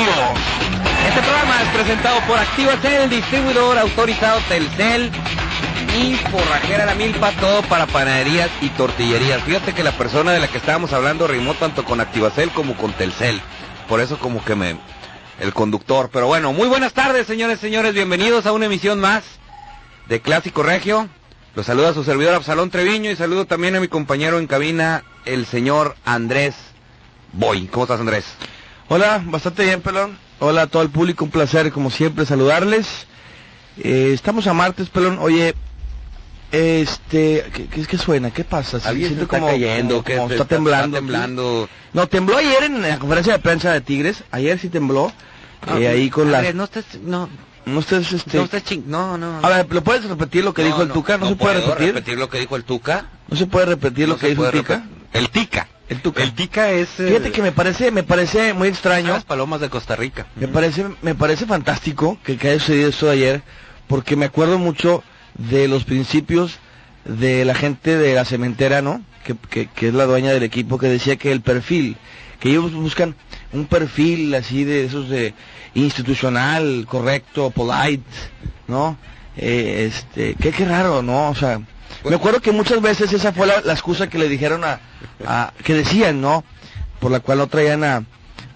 Este programa es presentado por Activacel, distribuidor autorizado Telcel y Forrajera La Milpa, todo para panaderías y tortillerías. Fíjate que la persona de la que estábamos hablando rimó tanto con Activacel como con Telcel. Por eso como que me... el conductor. Pero bueno, muy buenas tardes, señores, señores. Bienvenidos a una emisión más de Clásico Regio. Los saluda su servidor Absalón Treviño y saludo también a mi compañero en cabina, el señor Andrés Boy. ¿Cómo estás, Andrés? Hola, bastante bien, pelón. Hola a todo el público, un placer como siempre saludarles. Eh, estamos a martes, pelón. Oye, este, ¿qué, qué, qué suena? ¿Qué pasa? Sí, siento está cayendo, que como está, está- temblando. está temblando. No, tembló ayer en la conferencia de prensa de Tigres. Ayer sí tembló. eh, ahí con la... no estés, no, No estés, este... no estés ching, no, no. A ver, ¿lo puedes repetir lo que dijo el Tuca? ¿No, se puede puedo repetir? lo que dijo el Tuca. ¿No se puede repetir No lo que dijo el Tuca? repetir. El Tica. El Tuca. El Tica es... Fíjate que me parece, me parece muy extraño. las palomas de Costa Rica. Me parece, me parece fantástico que, que haya sucedido esto de ayer, porque me acuerdo mucho de los principios de la gente de la cementera, ¿no? Que, que, que es la dueña del equipo, que decía que el perfil, que ellos buscan un perfil así de esos de institucional, correcto, polite, ¿no? Eh, este, qué, qué raro, ¿no? O sea, me acuerdo que muchas veces esa fue la, la excusa que le dijeron a, a- que decían, ¿no? Por la cual no traían a,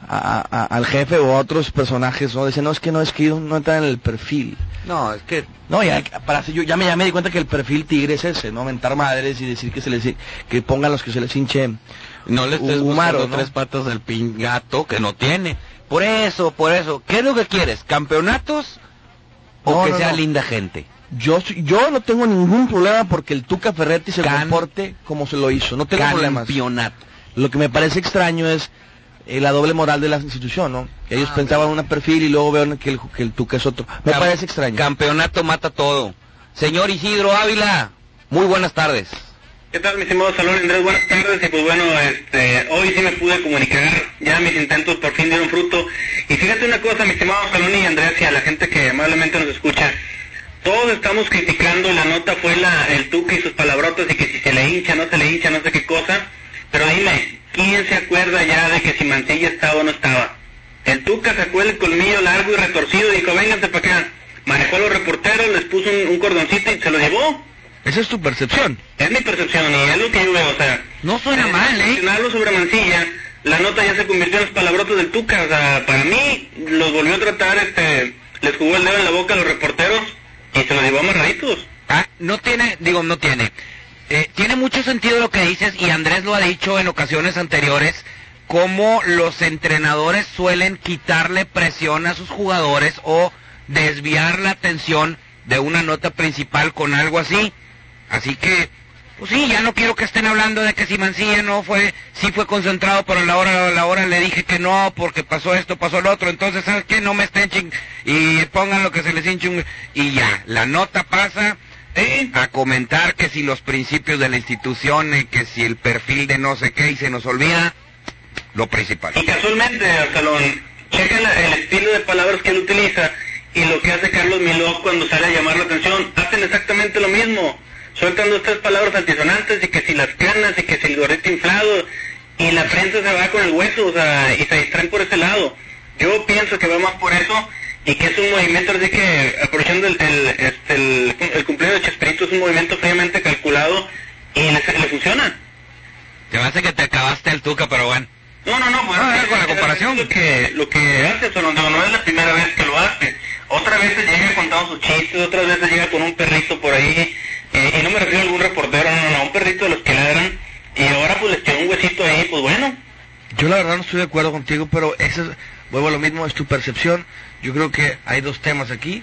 a- al jefe o a otros personajes, ¿no? Decían, no, es que no, es que no entran en el perfil. No, es que No, ya, para, yo ya me, ya me di cuenta que el perfil tigre es ese, ¿no? Mentar madres y decir que se les, que pongan los que se les hinche. no le estés Humaro, ¿no? tres patas del pingato que no tiene. Por eso, por eso. ¿Qué es lo que quieres? ¿Campeonatos o No, que no, sea linda gente? Yo, yo no tengo ningún problema porque el Tuca Ferretti se Can- comporte como se lo hizo. No tengo problemas. Campeonato. Lo que me parece extraño es eh, la doble moral de la institución, ¿no? Que ellos Ah, pensaban un perfil y luego ven que el, que el Tuca es otro. Me Cam- parece extraño. Campeonato mata todo. Señor Isidro Ávila, muy buenas tardes. ¿Qué tal, mi estimado Salón Andrés? Buenas tardes. Y pues bueno, este, hoy sí me pude comunicar. Ya mis intentos por fin dieron fruto. Y fíjate una cosa, mi estimado Salón y Andrés, y a la gente que amablemente nos escucha. Todos estamos criticando, la nota fue la, el Tuca y sus palabrotas y que si se le hincha, no se le hincha, no sé qué cosa. Pero dime, ¿quién se acuerda ya de que si Mancilla estaba o no estaba? El Tuca sacó el colmillo largo y retorcido y dijo, vénganse para acá. Manejó a los reporteros, les puso un, un cordoncito y se lo llevó. Esa es tu percepción. Es mi percepción y es lo que yo veo, o sea... No suena mal, ¿eh? Mencionarlo sobre Mancilla, la nota ya se convirtió en los palabrotas del Tuca, o sea, para mí los volvió a tratar, este, les jugó el dedo en la boca a los reporteros y se los llevó amarraditos. Ah, no tiene, digo, no tiene. Eh, tiene mucho sentido lo que dices y Andrés lo ha dicho en ocasiones anteriores, cómo los entrenadores suelen quitarle presión a sus jugadores o desviar la atención de una nota principal con algo así. Así que, pues sí, ya no quiero que estén hablando de que si Mancilla no fue, sí fue concentrado, pero a la hora, a la hora le dije que no, porque pasó esto, pasó lo otro, entonces, ¿sabes qué? No me estén ching y pongan lo que se les hinche. Y ya, la nota pasa ¿Sí? a comentar que si los principios de la institución, eh, que si el perfil de no sé qué, y se nos olvida lo principal. Y casualmente, Salón, checa el estilo de palabras que él utiliza y lo que hace Carlos Miló cuando sale a llamar la atención, hacen exactamente lo mismo. Sueltan dos, tres palabras altisonantes y que si las canas y que si el gorrito inflado y la prensa se va con el hueso, o sea, y se distraen por ese lado. Yo pienso que va más por eso y que es un movimiento, así que aprovechando el, el, este, el, cumpleaños de Chespirito, es un movimiento fríamente calculado y le, le funciona. Se me hace que te acabaste el tuca, pero bueno. No, no, no, pues es- con la comparación. Lo que, lo que hace Solondo no es la primera vez que lo hace. Otras veces llega contando sus chistes, otras veces llega con un perrito por ahí, eh, y no me refiero a algún reportero, no, no, no, un perrito de los que ladran, y ahora pues les tiró un huesito ahí, pues bueno. Yo la verdad no estoy de acuerdo contigo, pero ese es, vuelvo a lo mismo, es tu percepción. Yo creo que hay dos temas aquí.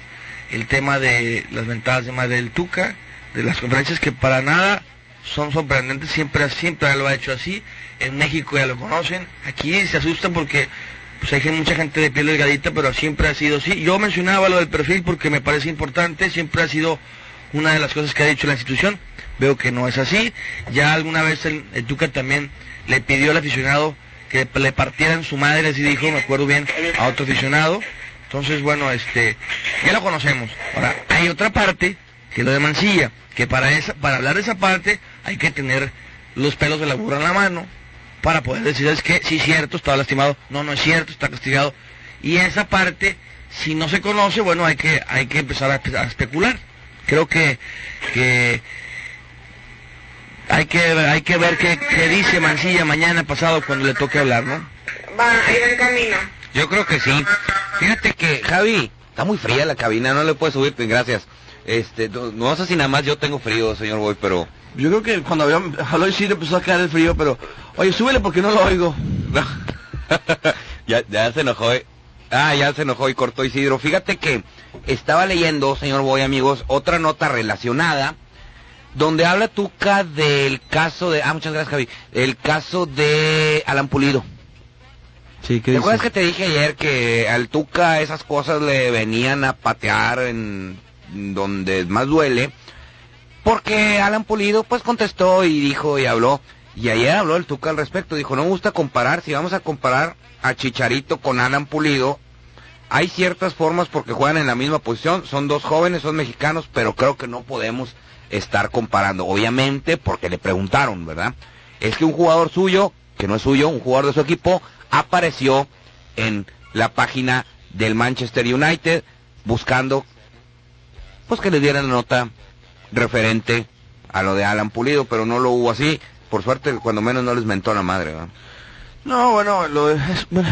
El tema de las ventajas de madre del Tuca, de las conferencias que para nada son sorprendentes, siempre, siempre lo ha hecho así. En México ya lo conocen. Aquí se asustan porque pues hay mucha gente de piel delgadita, pero siempre ha sido así. Yo mencionaba lo del perfil porque me parece importante, siempre ha sido una de las cosas que ha dicho la institución. Veo que no es así. Ya alguna vez el, el Tuca también le pidió al aficionado que le partieran su madre, así dijo, me acuerdo bien, a otro aficionado. Entonces, bueno, este, ya lo conocemos. Ahora, hay otra parte, que es lo de Mancilla, que para esa, para hablar de esa parte hay que tener los pelos de la burra en la mano, para poder decir, es que sí es cierto, estaba lastimado, no, no es cierto, está castigado. Y esa parte, si no se conoce, bueno, hay que, hay que empezar a especular. Creo que, que hay que, hay que ver qué, qué dice Mancilla mañana pasado cuando le toque hablar, ¿no? Va, ahí va en camino. Yo creo que sí. Fíjate que, Javi, está muy fría la cabina, no le puedes subir, pues, gracias. Este, no, no sé si nada más yo tengo frío, señor Boy, pero... Yo creo que cuando había, habló y sí le empezó a caer el frío, pero, oye, súbele porque no lo oigo. ya, ya se enojó. eh. Ah, ya se enojó y cortó Isidro. Fíjate que estaba leyendo, señor Boy, amigos, otra nota relacionada donde habla Tuca del caso de... Ah, muchas gracias, Javi. El caso de Alan Pulido. Sí, ¿qué ¿Te acuerdas que te dije ayer que al Tuca esas cosas le venían a patear en donde más duele? Porque Alan Pulido pues contestó y dijo y habló. Y ayer habló el Tuca al respecto. Dijo, no me gusta comparar. Si vamos a comparar a Chicharito con Alan Pulido, hay ciertas formas porque juegan en la misma posición. Son dos jóvenes, son mexicanos, pero creo que no podemos estar comparando. Obviamente porque le preguntaron, ¿verdad? Es que un jugador suyo, que no es suyo, un jugador de su equipo, apareció en la página del Manchester United buscando pues que le dieran nota referente a lo de Alan Pulido, pero no lo hubo así. Por suerte, cuando menos no les mentó la madre. No, bueno, lo es, bueno,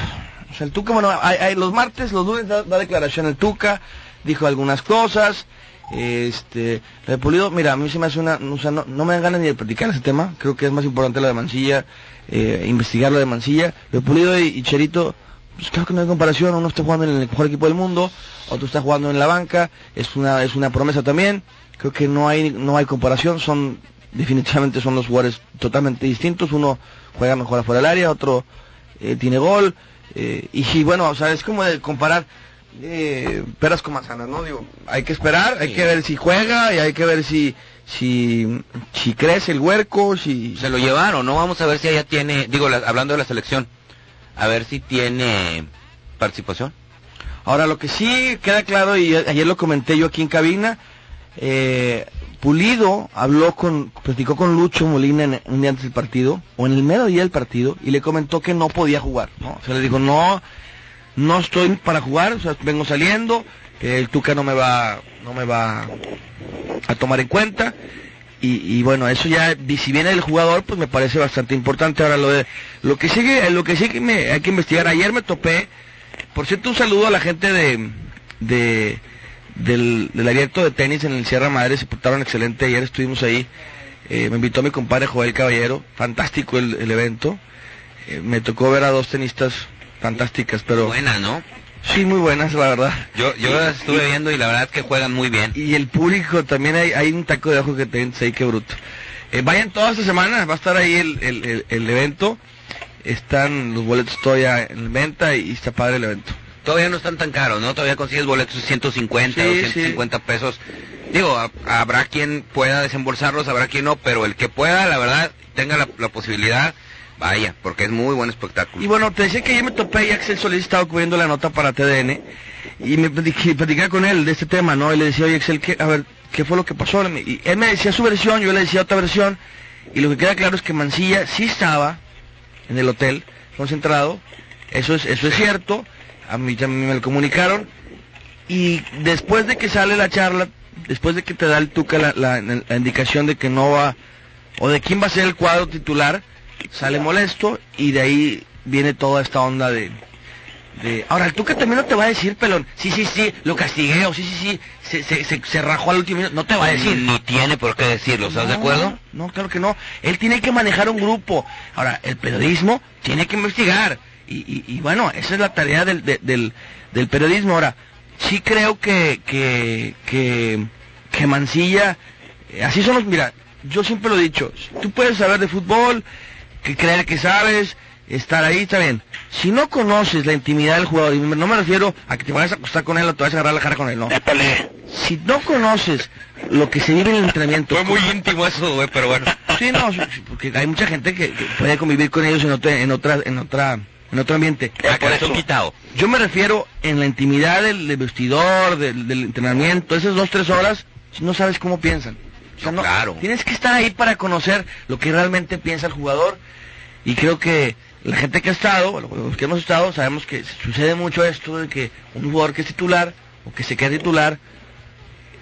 o sea, el Tuca, bueno, hay, hay- los martes, los lunes da, declaración el Tuca, dijo algunas cosas, este, lo de Pulido, mira, a mí se me hace una, o sea, no, no me dan ganas ni de platicar ese tema, creo que es más importante lo de Mancilla, eh, investigar lo de Mancilla, lo de Pulido y, y Cherito, pues creo que no hay comparación, uno está jugando en el mejor equipo del mundo, otro está jugando en la banca, es una, es una promesa también, creo que no hay, no hay comparación, son, definitivamente son los jugadores totalmente distintos, uno juega mejor afuera del área, otro eh, tiene gol, eh, y, bueno, o sea, es como de comparar eh, peras con manzanas, ¿no? Digo, hay que esperar, hay que ver si juega y hay que ver si, si, si crece el huerco, si... Se lo llevaron, ¿no? Vamos a ver si ella tiene, digo, la- hablando de la selección, a ver si tiene participación. Ahora, lo que sí queda claro, y ayer lo comenté yo aquí en cabina, eh, Pulido habló con, platicó con Lucho Molina en, un día antes del partido, o en el mero día del partido, y le comentó que no podía jugar, ¿no? O sea, le dijo, no, no estoy para jugar, o sea, vengo saliendo, el Tuca no me va, no me va a tomar en cuenta, y, y bueno, eso ya, si viene el jugador, pues me parece bastante importante. Ahora, lo de, lo que sigue, lo que sí que me, hay que investigar, ayer me topé, por cierto, un saludo a la gente de, de del, del abierto de tenis en el Sierra Madre, se portaron excelente, ayer estuvimos ahí, eh, me invitó mi compadre Joel Caballero, fantástico el, el evento, Eh, me tocó ver a dos tenistas fantásticas, pero Buena, ¿no? sí, muy buenas, la verdad. Yo, yo las estuve viendo y la verdad que juegan muy bien. Y el público también hay, hay un taco de ojo que te ahí, qué bruto. Eh, vayan toda esta semana, va a estar ahí el, el, el- el evento. Están los boletos todavía en venta y, está padre el evento. Todavía no están tan caros, ¿no? Todavía consigues boletos de 150, Sí, 250 pesos. Digo, ha- habrá quien pueda desembolsarlos, habrá quien no, pero el que pueda, la verdad, tenga la, la posibilidad, vaya, porque es muy buen espectáculo. Y bueno, te decía que ayer me topé y Axel Solís estaba cubriendo la nota para TDN y me platicaba con él de este tema, ¿no? Y le decía, oye Axel, ¿qué, a ver, ¿qué fue lo que pasó? Y él me decía su versión, yo le decía otra versión y lo que queda claro es que Mancilla sí estaba en el hotel concentrado, eso es, eso es cierto, a mí también me lo comunicaron y después de que sale la charla, después de que te da el Tuca la, la- la indicación de que no va, o de quién va a ser el cuadro titular, sale molesto y de ahí viene toda esta onda de... de... Ahora, el Tuca también no te va a decir, pelón, sí, sí, sí, lo castigué, o sí, sí, sí, se, se, se, se rajó al último minuto, no te va a decir. Ni tiene por qué decirlo, ¿estás de acuerdo? No, claro que no. Él tiene que manejar un grupo. Ahora, el periodismo tiene que investigar. Y, y- y bueno, esa es la tarea del, de- del, del periodismo. Ahora, sí creo que, que, que, que Mancilla, eh, así son los, mira, yo siempre lo he dicho, tú puedes saber de fútbol, que creer que sabes, estar ahí, bien. Si no conoces la intimidad del jugador, y no me refiero a que te vayas a acostar con él o te vayas a agarrar la cara con él, no. Épale. Si no conoces lo que se vive en el entrenamiento, Fue muy íntimo eso, güey, pero bueno. Sí, no, porque hay mucha gente que, que puede convivir con ellos en otra, en otra, en otra, en otro ambiente. Ah, les son quitado. Yo me refiero en la intimidad del, del vestidor, del, del entrenamiento, esas dos, tres horas, no sabes cómo piensan. O sea, No, claro. Tienes que estar ahí para conocer lo que realmente piensa el jugador. Y creo que la gente que ha estado, los que hemos estado, sabemos que sucede mucho esto de que un jugador que es titular o que se queda titular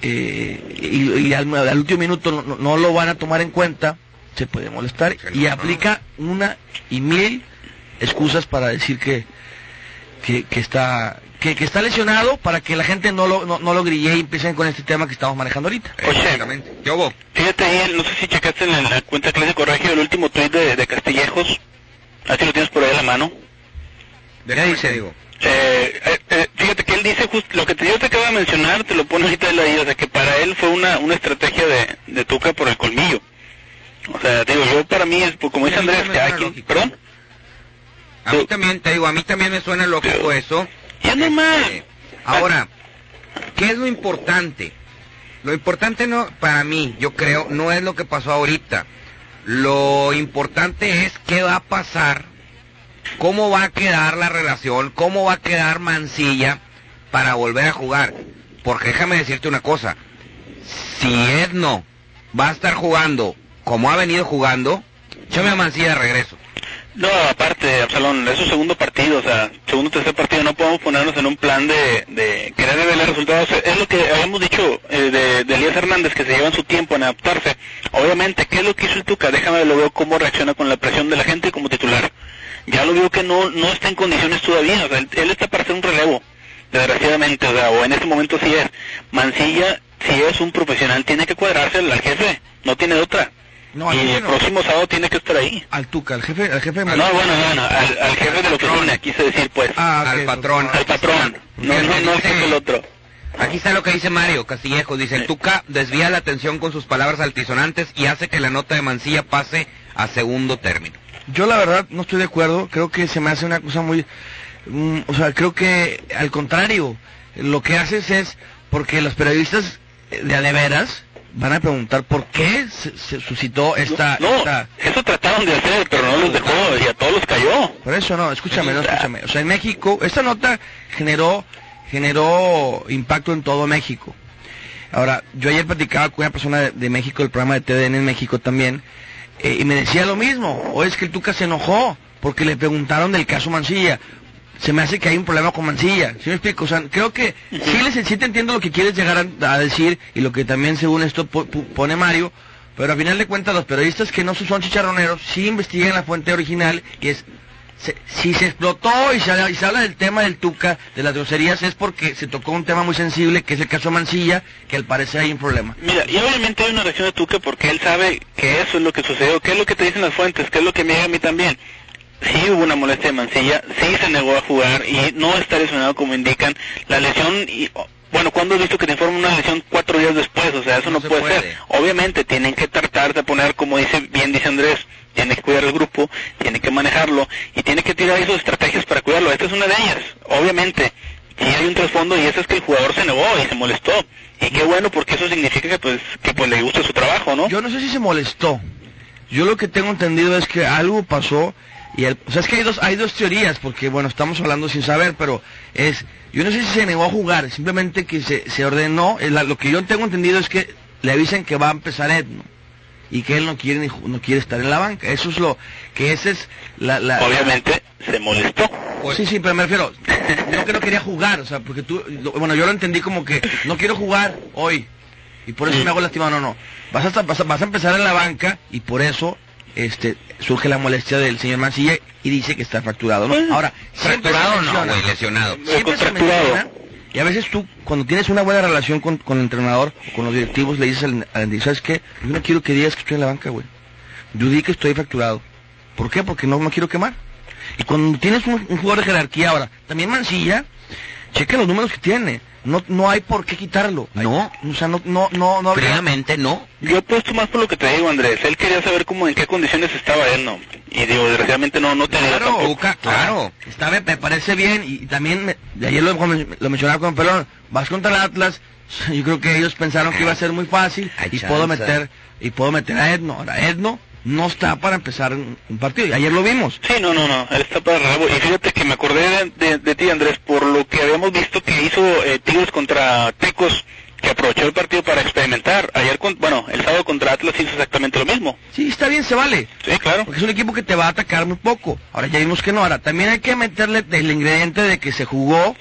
eh, y, y al, al último minuto no, lo van a tomar en cuenta, se puede molestar Sí, y no. aplica una y mil excusas para decir que que, que está que, que está lesionado para que la gente no lo no, no lo grille y empiecen con este tema que estamos manejando ahorita. Oye. Exactamente. ¿Qué hubo? Fíjate ahí, no sé si checaste en la, en la cuenta Clásico Regio el último tuit de, de Castillejos. Así lo tienes por ahí a la mano. ¿Qué dice, digo? Eh, eh, eh, fíjate que él dice justo lo que te, yo te acabo de mencionar, te lo pone ahorita él ahí, o sea que para él fue una, una estrategia de, de Tuca por el colmillo. O sea, digo, yo para mí es, pues, como dice Andrés, que hay quien-. ¿Perdón? A mí también, te digo, a mí también me suena lógico eso. Ya normal. Eh, ahora, ¿qué es lo importante? Lo importante no, para mí, yo creo, no es lo que pasó ahorita. Lo importante es qué va a pasar, cómo va a quedar la relación, cómo va a quedar Mancilla para volver a jugar. Porque déjame decirte una cosa, si Edno va a estar jugando como ha venido jugando, échame a Mancilla de regreso. No, aparte, Absalón, es su segundo partido, o sea, segundo tercer partido, no podemos ponernos en un plan de, de querer revelar resultados. Es lo que habíamos dicho eh, de, de Elías Hernández, que se llevan su tiempo en adaptarse. Obviamente, ¿qué es lo que hizo el Tuca? Déjame lo veo cómo reacciona con la presión de la gente como titular. Ya lo veo que no, no está en condiciones todavía, o sea, él, está para hacer un relevo, desgraciadamente, o sea, o en este momento sí es. Mancilla, si es un profesional, tiene que cuadrarse al, jefe, no tiene otra. No, y el no. próximo sábado tiene que estar ahí. Al Tuca, al jefe, al jefe de No, bueno, bueno, al, al jefe de la oficina, quise decir, pues. Ah, al patrón. al patrón. No, no, no del otro. Aquí está lo que dice Mario Castillejo. Dice, el Tuca desvía la atención con sus palabras altisonantes y hace que la nota de Mancilla pase a segundo término. Yo la verdad no estoy de acuerdo, creo que se me hace una cosa muy... mm, o sea, creo que al contrario, lo que haces es, porque los periodistas eh, de a de veras van a preguntar por qué se, se suscitó esta... no, esta- eso trataron de hacer, pero no los dejó y a todos los cayó. Por eso no, escúchame, no, escúchame. O sea, en México, esta nota generó, generó impacto en todo México. Ahora, yo ayer platicaba con una persona de, de México, del programa de TDN en México también, eh, y me decía lo mismo. O es que el Tuca se enojó porque le preguntaron del caso Mancilla. Se me hace que hay un problema con Mancilla. ¿Sí me explico? O sea, creo que sí, les, sí te entiendo lo que quieres llegar a, decir y lo que también según esto pone Mario. Pero a final de cuentas los periodistas que no son chicharroneros sí investigan la fuente original y es se- si se explotó y se, habla- del tema del Tuca, de las groserías, es porque se tocó un tema muy sensible, que es el caso Mancilla, que al parecer hay un problema. Mira, y obviamente hay una reacción de Tuca porque él sabe que eso es lo que sucedió, qué es lo que te dicen las fuentes, qué es lo que me llega a mí también. Sí hubo una molestia de Mancilla, sí se negó a jugar y no está lesionado como indican. La lesión, y, bueno, ¿cuándo has visto que te informan una lesión cuatro días después? O sea, eso No no, se puede, puede. ser. Obviamente tienen que tratar de poner, como dice bien dice Andrés, tiene que cuidar el grupo, tiene que manejarlo y tiene que tirar esas estrategias para cuidarlo. Esta es una de ellas, obviamente. Sí hay un trasfondo y eso es que el jugador se negó y se molestó. Y qué bueno porque eso significa que pues que pues le gusta su trabajo, ¿no? Yo no sé si se molestó. Yo lo que tengo entendido es que algo pasó y el, o sea, es que hay dos hay dos teorías porque bueno, estamos hablando sin saber, pero es yo no sé si se negó a jugar, simplemente que se, se ordenó, la- lo que yo tengo entendido es que le avisan que va a empezar Edno y que él no quiere ni no quiere estar en la banca. Eso es lo que esa es la, la Obviamente se molestó. sí, sí, pero me refiero, no que no quería jugar, o sea, porque tú, lo- bueno, yo lo entendí como que no quiero jugar hoy y por eso me hago lastimado, no, no, vas a, vas a, vas a empezar en la banca y por eso este surge la molestia del señor Mancilla y dice que está fracturado, ¿no? Ahora, siempre se Fracturado no, güey, lesionado. siempre se menciona, y a veces tú, cuando tienes una buena relación con, con el entrenador o con los directivos, le dices al, al ¿sabes qué? Yo no quiero que digas que estoy en la banca, güey. Yo di que estoy fracturado. ¿Por qué? Porque no me quiero quemar. Y cuando tienes un, un jugador de jerarquía ahora, también Mancilla, chequen los números que tiene. No, no hay por qué quitarlo. No. O sea, no, no, no, no no. Yo apuesto más por lo que te digo, Andrés. Él quería saber cómo, en qué condiciones estaba él, ¿no? Y digo, desgraciadamente no, no tenía Claro, tampoco. Tuca, claro. Está, me, me parece bien y, y también, me- de ayer lo, lo mencionaba con Pelón, vas contra el Atlas, yo creo que ellos pensaron que iba a ser muy fácil Hay y chance. puedo meter y puedo meter a Edno. Ahora, Edno no está para empezar un, partido y ayer lo vimos. Sí, no, no, no, él está para rabo. Y fíjate que me acordé de, de- de ti, Andrés, por lo que habíamos visto que hizo eh, Tigres contra Tecos, que aprovechó el partido para experimentar. Ayer, con, bueno, el sábado contra Atlas hizo exactamente lo mismo. Sí, está bien, se vale. Sí, claro. Porque es un equipo que te va a atacar muy poco. Ahora ya vimos que no. Ahora también hay que meterle el ingrediente de que se jugó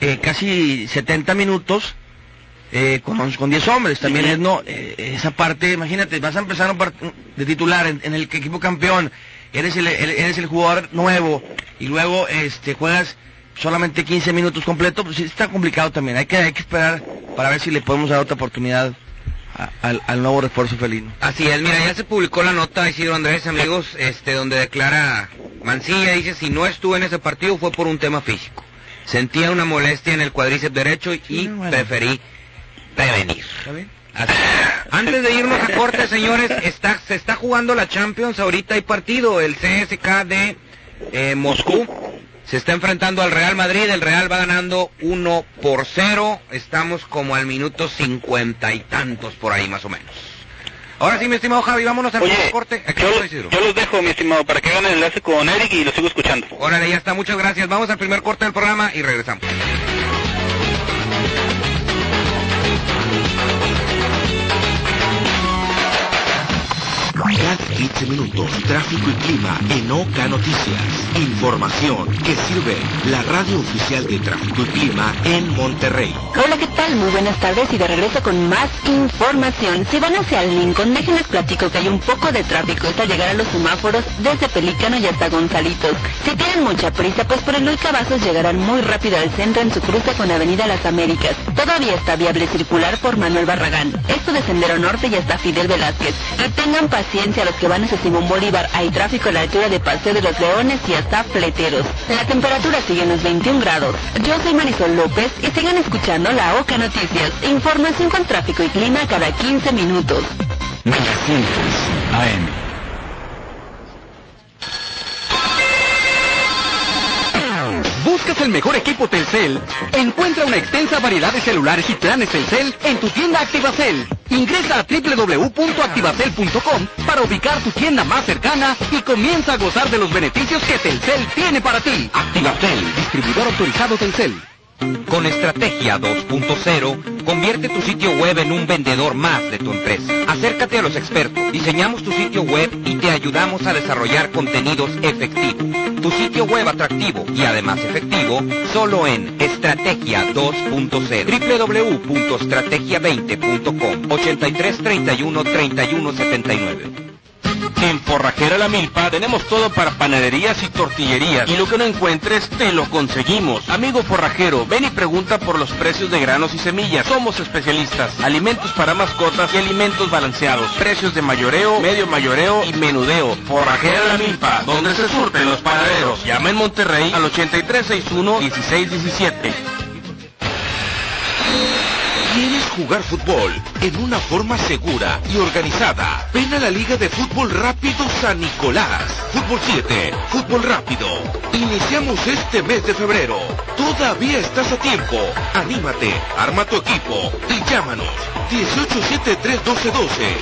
eh, casi 70 minutos eh, con, con 10 hombres. También es no eh, esa parte, imagínate, vas a empezar un part- de titular en, en el equipo campeón, eres el, el- eres el jugador nuevo y luego este juegas solamente 15 minutos completo, pues está complicado también. Hay que, hay que esperar para ver si le podemos dar otra oportunidad a- al, al nuevo refuerzo felino. Así es, mira, ya se publicó la nota, Isidro Andrés, amigos, este, donde declara Mancilla, dice, si no estuve en ese partido fue por un tema físico. Sentía una molestia en el cuádriceps derecho y Sí, bueno. preferí prevenir. ¿Está bien? Así es. Antes de irnos a corte, señores, está, se está jugando la Champions, ahorita hay partido, el CSK de eh, Moscú se está enfrentando al Real Madrid, el Real va ganando 1 por 0, estamos como al minuto cincuenta y tantos por ahí más o menos. Ahora sí, mi estimado Javi, vámonos al Oye, primer corte. Aquí yo los dejo, mi estimado, para que hagan el enlace con Eric y lo sigo escuchando. Órale, ya está, muchas gracias. Vamos al primer corte del programa y regresamos. Cada 15 minutos, tráfico y clima en Oca Noticias. Información que sirve la radio oficial de tráfico y clima en Monterrey. Hola, ¿qué tal? Muy buenas tardes y de regreso con más información. Si van hacia Lincoln, déjenles platico que hay un poco de tráfico hasta llegar a los semáforos desde Pelícano y hasta Gonzalitos. Si tienen mucha prisa, pues por el Luis Cavazos llegarán muy rápido al centro en su cruce con Avenida Las Américas. Todavía está viable circular por Manuel Barragán. Esto de Sendero Norte y hasta Fidel Velázquez. Paciencia los que van hacia Simón Bolívar. Hay tráfico a la altura de Paseo de los Leones y hasta Fleteros. La temperatura sigue en los 21 grados. Yo soy Marisol López y sigan escuchando la OCA Noticias. Información con tráfico y clima cada 15 minutos. 900 AM. ¿Buscas el mejor equipo Telcel? Encuentra una extensa variedad de celulares y planes Telcel en tu tienda Activacel. Ingresa a www.activacel.com para ubicar tu tienda más cercana y comienza a gozar de los beneficios que Telcel tiene para ti. Activacel, distribuidor autorizado Telcel. Con Estrategia 2.0, convierte tu sitio web en un vendedor más de tu empresa. Acércate a los expertos, diseñamos tu sitio web y te ayudamos a desarrollar contenidos efectivos. Tu sitio web atractivo y además efectivo, solo en Estrategia 2.0. www.estrategia20.com 83 31 31 79. En Forrajera La Milpa tenemos todo para panaderías y tortillerías. Y lo que no encuentres, te lo conseguimos. Amigo forrajero, ven y pregunta por los precios de granos y semillas. Somos especialistas. Alimentos para mascotas y alimentos balanceados. Precios de mayoreo, medio mayoreo y menudeo. Forrajera La Milpa, donde se surten los panaderos. Llama en Monterrey al 8361-1617. ¿Quieres jugar fútbol en una forma segura y organizada? Ven a la Liga de Fútbol Rápido San Nicolás. Fútbol 7, Fútbol Rápido. Iniciamos este mes de febrero. Todavía estás a tiempo. Anímate, arma tu equipo y llámanos. 1873-1212.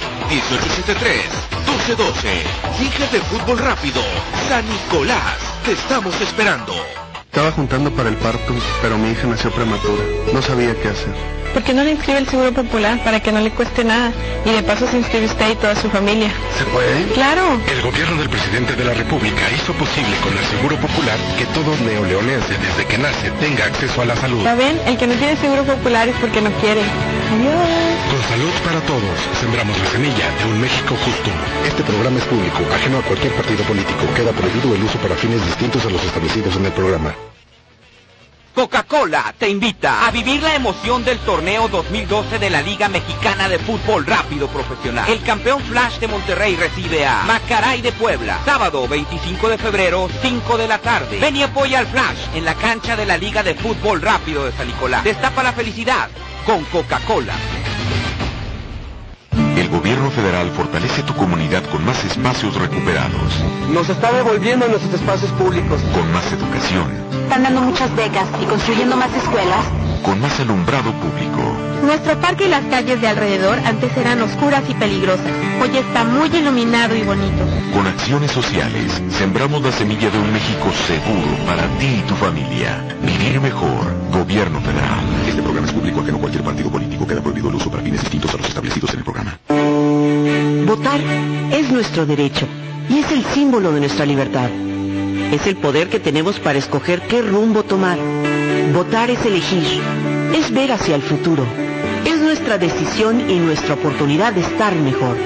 1873-1212. Liga de Fútbol Rápido San Nicolás. Te estamos esperando. Estaba juntando para el parto, pero mi hija nació prematura. No sabía qué hacer. ¿Por qué no le inscribe el Seguro Popular para que no le cueste nada? Y de paso se inscribe usted y toda su familia. ¿Se puede? ¡Claro! El gobierno del presidente de la República hizo posible con el Seguro Popular que todo neoleonense desde que nace tenga acceso a la salud. ¿Ya ven? El que no tiene Seguro Popular es porque no quiere. Adiós. Salud para todos, sembramos la semilla de un México justo. Este programa es público, ajeno a cualquier partido político. Queda prohibido el uso para fines distintos a los establecidos en el programa. Coca-Cola te invita a vivir la emoción del torneo 2012 de la Liga Mexicana de Fútbol Rápido Profesional. El campeón Flash de Monterrey recibe a Macaray de Puebla. Sábado 25 de febrero, 5 de la tarde. Ven y apoya al Flash en la cancha de la Liga de Fútbol Rápido de San Nicolás. Destapa la felicidad con Coca-Cola. El gobierno federal fortalece tu comunidad con más espacios recuperados, Nos está devolviendo nuestros espacios públicos. con más educación, Están dando muchas becas y construyendo más escuelas. con más alumbrado público. Nuestro parque y las calles de alrededor antes eran oscuras y peligrosas. Hoy está muy iluminado y bonito. Con acciones sociales, sembramos la semilla de un México seguro para ti y tu familia. Vivir mejor. Gobierno federal. Este programa es público, ajeno a cualquier partido político. Queda prohibido el uso para fines distintos a los establecidos en el programa. Votar es nuestro derecho y es el símbolo de nuestra libertad. Es el poder que tenemos para escoger qué rumbo tomar. Votar es elegir, es ver hacia el futuro. Es nuestra decisión y nuestra oportunidad de estar mejor.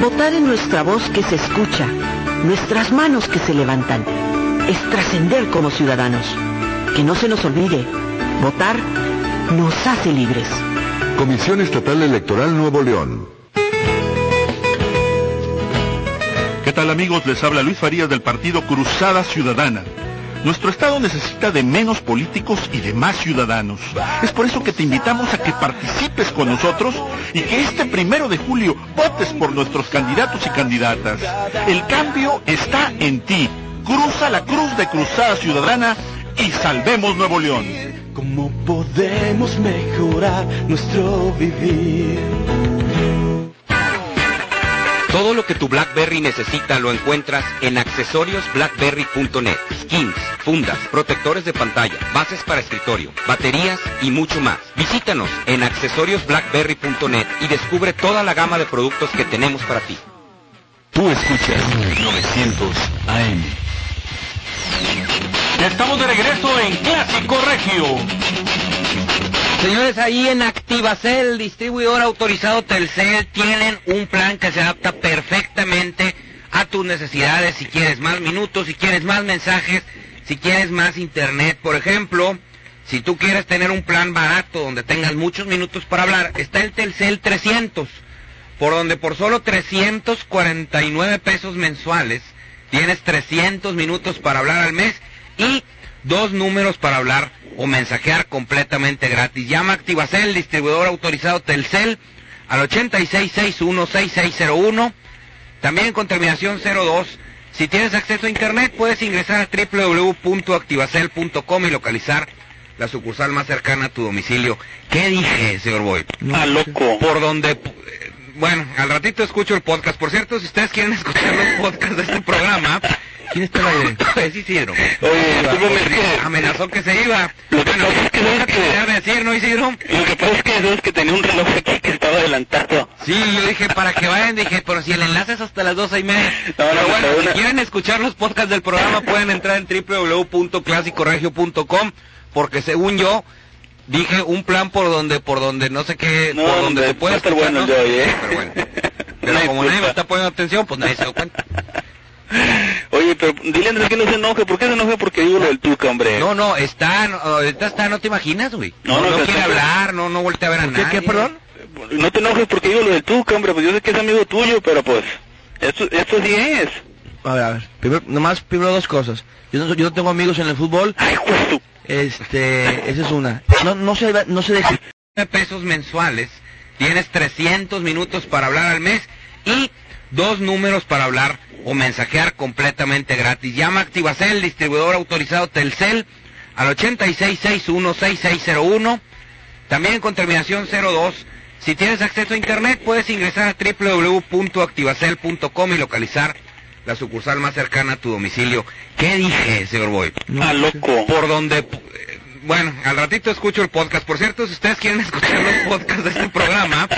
Votar es nuestra voz que se escucha, nuestras manos que se levantan. Es trascender como ciudadanos. Que no se nos olvide, votar nos hace libres. Comisión Estatal Electoral Nuevo León. ¿Qué tal amigos? Les habla Luis Farías del partido Cruzada Ciudadana. Nuestro estado necesita de menos políticos y de más ciudadanos. Es por eso que te invitamos a que participes con nosotros y que este primero de julio votes por nuestros candidatos y candidatas. El cambio está en ti. Cruza la cruz de Cruzada Ciudadana y salvemos Nuevo León. ¿Cómo podemos mejorar nuestro vivir? Todo lo que tu BlackBerry necesita lo encuentras en accesoriosblackberry.net. Skins, fundas, protectores de pantalla, bases para escritorio, baterías y mucho más. Visítanos en accesoriosblackberry.net y descubre toda la gama de productos que tenemos para ti. Tú escuchas 900 AM. Estamos de regreso en Clásico Regio. Señores, ahí en Activacel, distribuidor autorizado Telcel, tienen un plan que se adapta perfectamente a tus necesidades. Si quieres más minutos, si quieres más mensajes, si quieres más internet, por ejemplo, si tú quieres tener un plan barato donde tengas muchos minutos para hablar, está el Telcel 300, por donde por solo 349 pesos mensuales tienes 300 minutos para hablar al mes y dos números para hablar o mensajear completamente gratis. Llama a Activacel, distribuidor autorizado Telcel, al 8661-6601, también con terminación 02. Si tienes acceso a internet, puedes ingresar a www.activacel.com y localizar la sucursal más cercana a tu domicilio. ¿Qué dije, señor Boy? Ah, loco. Por donde... eh, Bueno, al ratito escucho el podcast. Por cierto, si ustedes quieren escuchar los podcasts de este programa... ¿Quién está al aire? Es Isidro. Oye, es Amenazó que se iba. Lo que pasa es que sabes que... decir, ¿no, Isidro? Lo que pasa es que sabes que tenía un reloj aquí que estaba adelantado. Sí, yo dije, para que vayan, dije, pero si el enlace es hasta las doce y media. no, pero bueno, si una- quieren escuchar los podcasts del programa, pueden entrar en www.clasicoregio.com, porque según yo, dije un plan por donde, por donde, no sé qué, No, por donde hombre, se puede estar bueno ¿no? ¿eh? Pero bueno. Pero como nadie me está poniendo atención, pues nadie se da cuenta. Oye, pero dile a Andrés que no se enoje. ¿Por qué se enoje? Porque digo lo del Tuca, hombre. No, no, está, ahorita está, no te imaginas, güey. No, No, no, no, quiere está- hablar, no, no voltea a ver a nadie. No te enojes porque digo lo del Tuca, hombre. Pues yo sé que es amigo tuyo, pero pues... Esto, esto sí es. A ver, a ver. Primero, nomás, primero dos cosas. Yo no, yo no tengo amigos en el fútbol. Este, esa es una. No, no se, no se deje. pesos mensuales, tienes 300 minutos para hablar al mes y dos números para hablar o mensajear completamente gratis. Llama a Activacel, distribuidor autorizado Telcel, al 8661-6601, también con terminación 02. Si tienes acceso a internet, puedes ingresar a www.activacel.com y localizar la sucursal más cercana a tu domicilio. ¿Qué dije, señor Boy? Ah, loco. Por donde... eh, Bueno, al ratito escucho el podcast. Por cierto, si ustedes quieren escuchar los podcasts de este programa...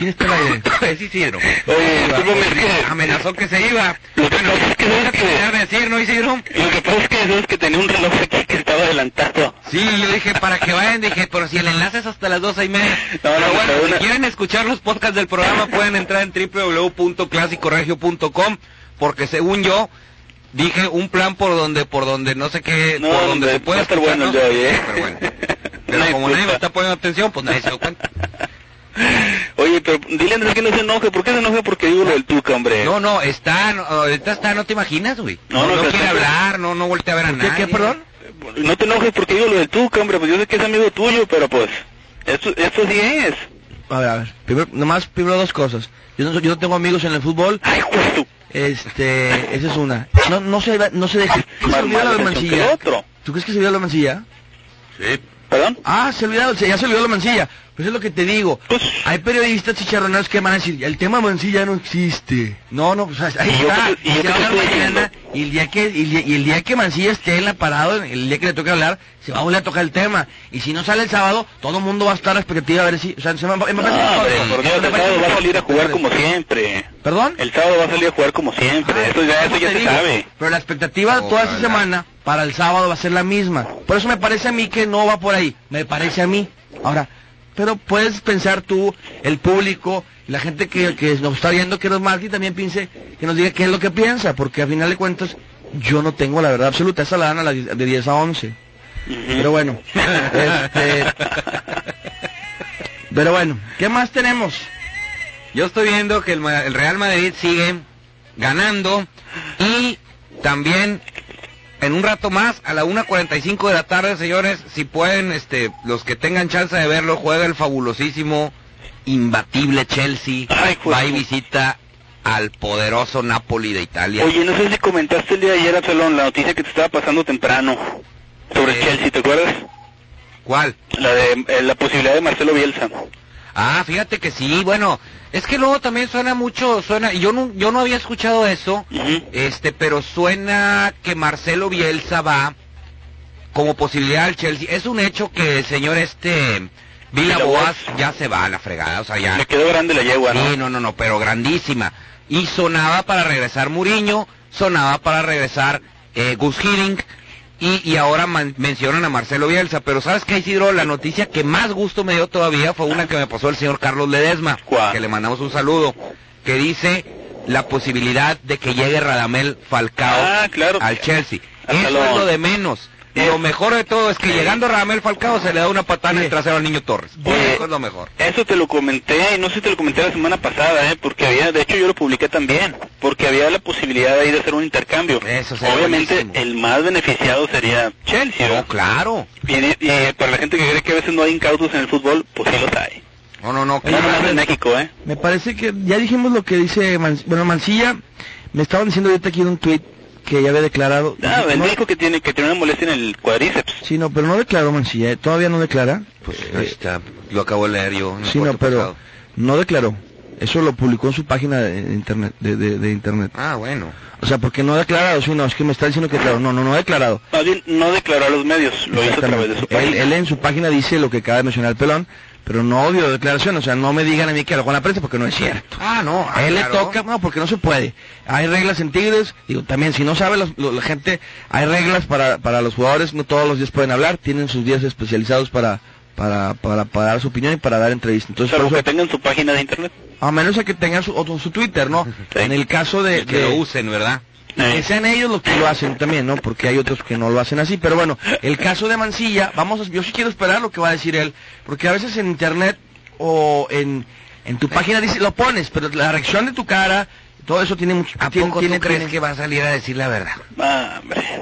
¿Quién está al aire? Es Isidro. Oye. Amenazó que se iba. Lo que pasa es que sabes que... decir, ¿no, Isidro? Lo que pasa es que sabes que tenía un reloj aquí que estaba adelantado. Sí, yo dije, para que vayan, dije, pero si el enlace es hasta las doce y media. No, no, pero bueno, pero si quieren escuchar los podcasts del programa, pueden entrar en www.clasicoregio.com, porque según yo, Dije un plan por donde, por donde no sé qué, No, por donde se puede estar bueno ¿eh? pero bueno. Pero como nadie me está poniendo atención, pues nadie se dio cuenta. Oye, pero dile a Andrés que no se enoje. ¿Por qué se enoje? Porque digo lo del Tuca, hombre. No, no, está, no, ahorita está, no te imaginas, güey. No, No, no, no, quiere está- hablar, no, no voltea a ver a nadie. ¿Qué, perdón? No te enojes porque digo lo del Tuca, hombre. Pues yo sé que es amigo tuyo, pero pues... Esto, esto sí es. A ver, a ver. Primero, nomás, primero dos cosas. Yo no, soy- yo no tengo amigos en el fútbol. Ay, tú. Este, esa es una. No, no se, no se deje. ¿Se Más olvidó mala la de atención que Mancilla? el otro. ¿Tú crees que se olvidó la Mancilla? Sí. ¿Perdón? Ah, se olvidó, ya se olvidó la Mancilla. Pues es lo que te digo. Pues- Hay periodistas chicharroneros que van a decir, el tema Mancilla no existe. No, no, pues ahí ¿Y yo está. y yo mañana, el día que y el día, y el día que Mancilla esté en la parada, el día que le toque hablar, se va a volver a tocar el tema. Y si no sale el sábado, todo el mundo va a estar a la expectativa a ver si, o sea, se me, me parece Me el sábado va a salir a jugar como siempre. ¿Perdón? El sábado va a salir a jugar como siempre. Ah, eso ya, eso ¿cómo ya te se digo? sabe. Pero la expectativa de toda esta semana para el sábado va a ser la misma. Por eso me parece a mí que no va por ahí. Me parece a mí. Ahora, pero puedes pensar tú, el público, la gente que, que nos está viendo, que nos marque y también piense, que nos diga qué es lo que piensa, porque a final de cuentas yo no tengo la verdad absoluta. Esa la dan a die- de 10 a 11. Pero bueno, este, pero bueno, ¿qué más tenemos? Yo estoy viendo que el Real Madrid sigue ganando y también en un rato más a la 1.45 de la tarde, señores, si pueden, este, los que tengan chance de verlo, juega el fabulosísimo, imbatible Chelsea, Ay, va y visita al poderoso Napoli de Italia. Oye, no sé si comentaste el día de ayer, Absalón, la noticia que te estaba pasando temprano sobre Eh. Chelsea, ¿te acuerdas? ¿Cuál? La de eh, la posibilidad de Marcelo Bielsa. Ah, fíjate que sí, bueno, es que luego también suena mucho, suena, yo no, yo no había escuchado eso, este, pero suena que Marcelo Bielsa va como posibilidad al Chelsea. Es un hecho que el señor este Vila Boas. ya se va a la fregada, o sea, ya. Le quedó grande la yegua, ¿no? Sí, no, no, no, pero grandísima. Y sonaba para regresar Muriño, sonaba para regresar eh, Gus Hiddink, y, y ahora man- mencionan a Marcelo Bielsa. Pero ¿sabes qué, Isidro? La noticia que más gusto me dio todavía fue una que me pasó el señor Carlos Ledesma, ¿Cuál? que le mandamos un saludo, que dice la posibilidad de que llegue Radamel Falcao Ah, claro. al Chelsea. Hasta Eso es lo de menos. Y lo mejor de todo es que llegando Radamel Falcao se le da una patada en el trasero al niño Torres. Oye, Eso es lo mejor. Eso te lo comenté, y no sé si te lo comenté la semana pasada, ¿eh? Porque había, de hecho yo lo publiqué también, porque había la posibilidad ahí de hacer un intercambio. Eso sería Obviamente buenísimo. el más beneficiado sería Chelsea, No, ¿no? claro. Y, y, eh, para la gente que cree que a veces no hay incautos en el fútbol, pues sí los hay. No, no, no. No nomás en México, ¿eh? Me parece que ya dijimos lo que dice Man- bueno Mancilla me estaban diciendo ahorita aquí en un tweet que ya había declarado Ah, él no, dijo que tiene que tiene una molestia en el cuadríceps. sí no pero no declaró Mancilla ¿eh? todavía no declara Pues ahí está, lo acabo de leer yo. sí no pero pasado. no declaró eso lo publicó en su página de internet de, de- de internet Ah, bueno. o sea porque no ha declarado sí no es que me está diciendo que declaró no no no ha declarado Más bien, no declaró a los medios, lo hizo a través de su Exactamente. él, página. él en su página dice lo que acaba de mencionar el pelón pero no dio declaración o sea no me digan a mí que lo con la prensa porque no es cierto Ah, no. A él claro. le toca, no, porque no se puede. Hay reglas en Tigres, digo, también si no sabe los- lo- la gente, hay reglas para, para los jugadores, no todos los días pueden hablar, tienen sus días especializados para, para, para, para dar su opinión y para dar entrevistas. Entonces, por que tengan su página de internet. a menos a que tengan su, o su Twitter, ¿no? En el caso de, Que de- lo usen, ¿verdad? Que sean ellos los que lo hacen también, ¿no? Porque hay otros que no lo hacen así. Pero bueno, el caso de Mancilla, vamos, a- yo sí quiero esperar lo que va a decir él, porque a veces en internet o en, en tu página dice, lo pones, pero la reacción de tu cara, todo eso tiene mucho... ¿A tiene- poco tiene- tú crees tiene- que va a salir a decir la verdad?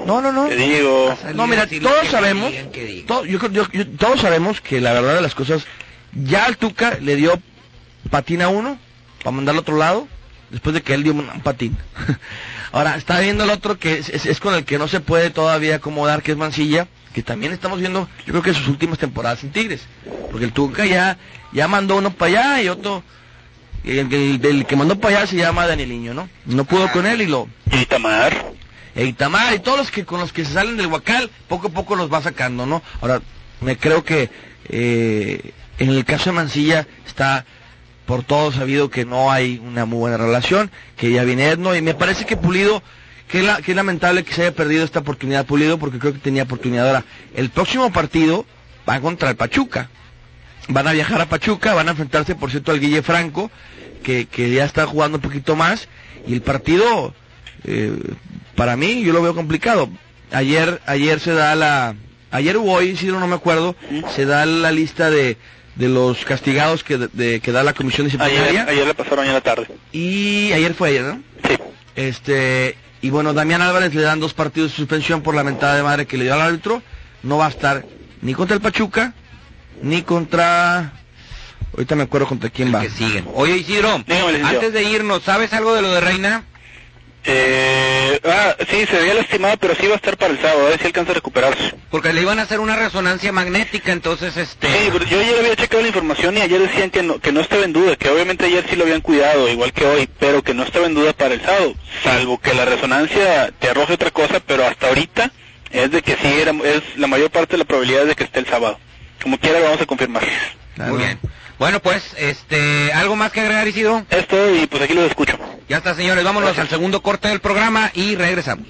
No, no, no. Te digo. No, mira, todos sabemos, to- yo, yo- yo- todos sabemos que la verdad de las cosas, ya al Tuca le dio patín a uno para mandarlo al otro lado, después de que él dio un patín. Ahora, está viendo el otro que es, es- es con el que no se puede todavía acomodar, que es Mancilla, que también estamos viendo, yo creo que sus últimas temporadas en Tigres, porque el Tuca ya, ya mandó uno para allá y otro, y el, el- el que mandó para allá se llama Danieliño, ¿no? No pudo con él y lo, Y Tamar. Itamar y todos los que con los que se salen del Huacal, poco a poco los va sacando, ¿no? Ahora, me creo que eh, en el caso de Mancilla está por todo sabido que no hay una muy buena relación, que ya viene Edno, y me parece que Pulido, que, la- que lamentable que se haya perdido esta oportunidad Pulido, porque creo que tenía oportunidad ahora. El próximo partido va contra el Pachuca. Van a viajar a Pachuca, van a enfrentarse, por cierto, al Guille Franco, que, que ya está jugando un poquito más, y el partido, eh, para mí yo lo veo complicado. Ayer ayer se da la ayer o hoy, si no me acuerdo, se da la lista de de los castigados que, de, que da la comisión disciplinaria. Ayer, ayer le pasaron ayer la tarde. Y ayer fue ayer, ¿no? Sí. Este, y bueno, Damián Álvarez le dan dos partidos de suspensión por la mentada de madre que le dio al árbitro. No va a estar ni contra el Pachuca, ni contra... Ahorita me acuerdo contra quién va. Que siguen. Oye, Isidro, antes de irnos, ¿sabes algo de lo de Reina? Eh, ah, sí, se había lastimado, pero sí va a estar para el sábado, a ver si alcanza a recuperarse. Porque le iban a hacer una resonancia magnética, entonces este... Sí, pero yo ayer había checado la información y ayer decían que no, que no estaba en duda, que obviamente ayer sí lo habían cuidado, igual que hoy, pero que no estaba en duda para el sábado, salvo que la resonancia te arroje otra cosa, pero hasta ahorita es de que sí, era, es la mayor parte de la probabilidad de que esté el sábado. Como quiera, vamos a confirmar. Muy bien. Bueno, pues, este, ¿algo más que agregar, Isidro? Esto y pues aquí lo escucho. Ya está, señores, vámonos al segundo corte del programa y regresamos.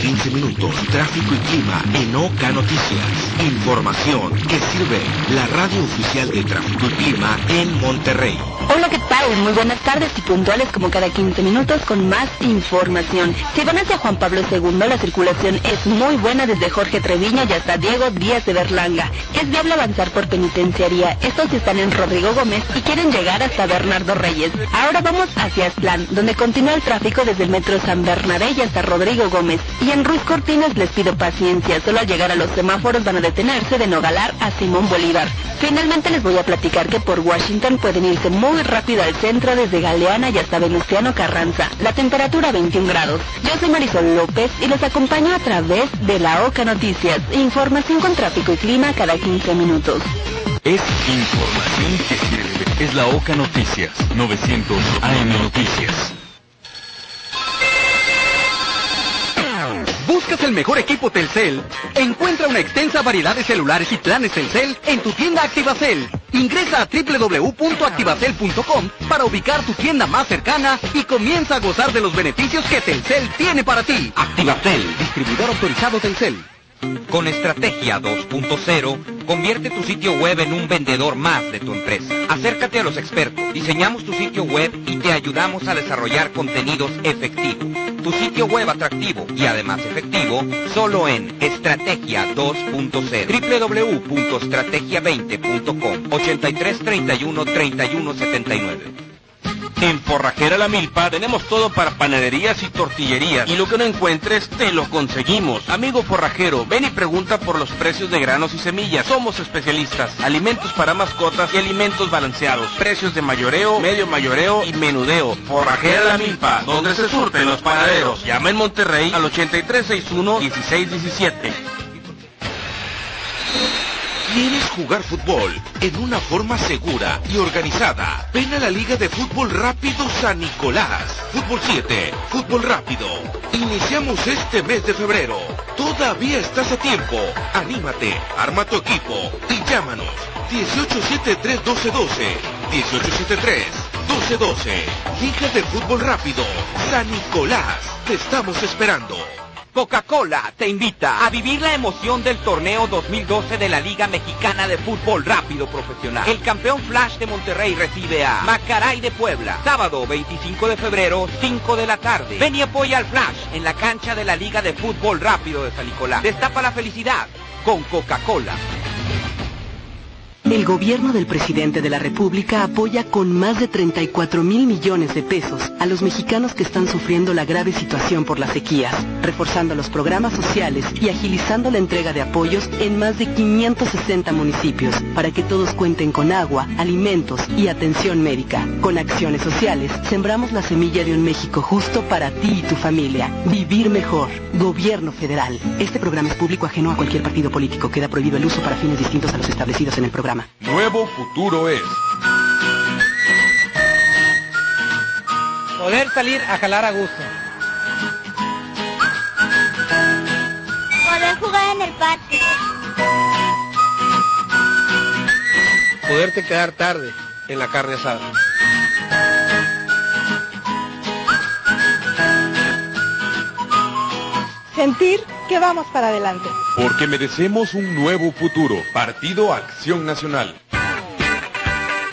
15 minutos, tráfico y clima en Oca Noticias. Información que sirve la radio oficial de tráfico y clima en Monterrey. Hola, ¿qué tal? Muy buenas tardes y puntuales como cada 15 minutos con más información. Si van hacia Juan Pablo II, la circulación es muy buena desde Jorge Treviño y hasta Diego Díaz de Berlanga. Es viable avanzar por penitenciaría. Estos están en Rodrigo Gómez y quieren llegar hasta Bernardo Reyes. Ahora vamos hacia Aztlán, donde continúa el tráfico desde el metro San Bernabé y hasta Rodrigo Gómez. Y en Ruiz Cortines les pido paciencia. Solo al llegar a los semáforos van a detenerse de Nogalar a Simón Bolívar. Finalmente les voy a platicar que por Washington pueden irse muy rápido al centro desde Galeana y hasta Venustiano Carranza. La temperatura 21 grados. Yo soy Marisol López y los acompaño a través de la OCA Noticias. Información con tráfico y clima cada 15 minutos. Es información que sirve. Es la OCA Noticias. 900 AM Noticias. ¿Buscas el mejor equipo Telcel? Encuentra una extensa variedad de celulares y planes Telcel en tu tienda Activacel. Ingresa a www.activacel.com para ubicar tu tienda más cercana y comienza a gozar de los beneficios que Telcel tiene para ti. Activacel, distribuidor autorizado Telcel. Con Estrategia 2.0, convierte tu sitio web en un vendedor más de tu empresa. Acércate a los expertos, diseñamos tu sitio web y te ayudamos a desarrollar contenidos efectivos. Tu sitio web atractivo y además efectivo, solo en Estrategia 2.0. www.estrategia20.com 8331 3179. En Forrajera La Milpa tenemos todo para panaderías y tortillerías. Y lo que no encuentres, te lo conseguimos. Amigo forrajero, ven y pregunta por los precios de granos y semillas. Somos especialistas. Alimentos para mascotas y alimentos balanceados. Precios de mayoreo, medio mayoreo y menudeo. Forrajera La Milpa, donde se surten los panaderos. Llama en Monterrey al 8361-1617. ¿Quieres jugar fútbol en una forma segura y organizada? Ven a la Liga de Fútbol Rápido San Nicolás. Fútbol 7, Fútbol Rápido. Iniciamos este mes de febrero. Todavía estás a tiempo. Anímate, arma tu equipo y llámanos. 1873-1212. 1873-1212. Liga de Fútbol Rápido San Nicolás. Te estamos esperando. Coca-Cola te invita a vivir la emoción del torneo 2012 de la Liga Mexicana de Fútbol Rápido Profesional. El campeón Flash de Monterrey recibe a Macaray de Puebla. Sábado 25 de febrero, 5 de la tarde. Ven y apoya al Flash en la cancha de la Liga de Fútbol Rápido de San Nicolás. Destapa la felicidad con Coca-Cola. El gobierno del presidente de la República apoya con más de 34 mil millones de pesos a los mexicanos que están sufriendo la grave situación por las sequías, reforzando los programas sociales y agilizando la entrega de apoyos en más de 560 municipios para que todos cuenten con agua, alimentos y atención médica. Con acciones sociales, sembramos la semilla de un México justo para ti y tu familia. Vivir mejor. Gobierno federal. Este programa es público ajeno a cualquier partido político. Queda prohibido el uso para fines distintos a los establecidos en el programa. Nuevo futuro es. Poder salir a jalar a gusto. Poder jugar en el patio. Poderte quedar tarde en la carne asada. sentir que vamos para adelante. Porque merecemos un nuevo futuro. Partido Acción Nacional.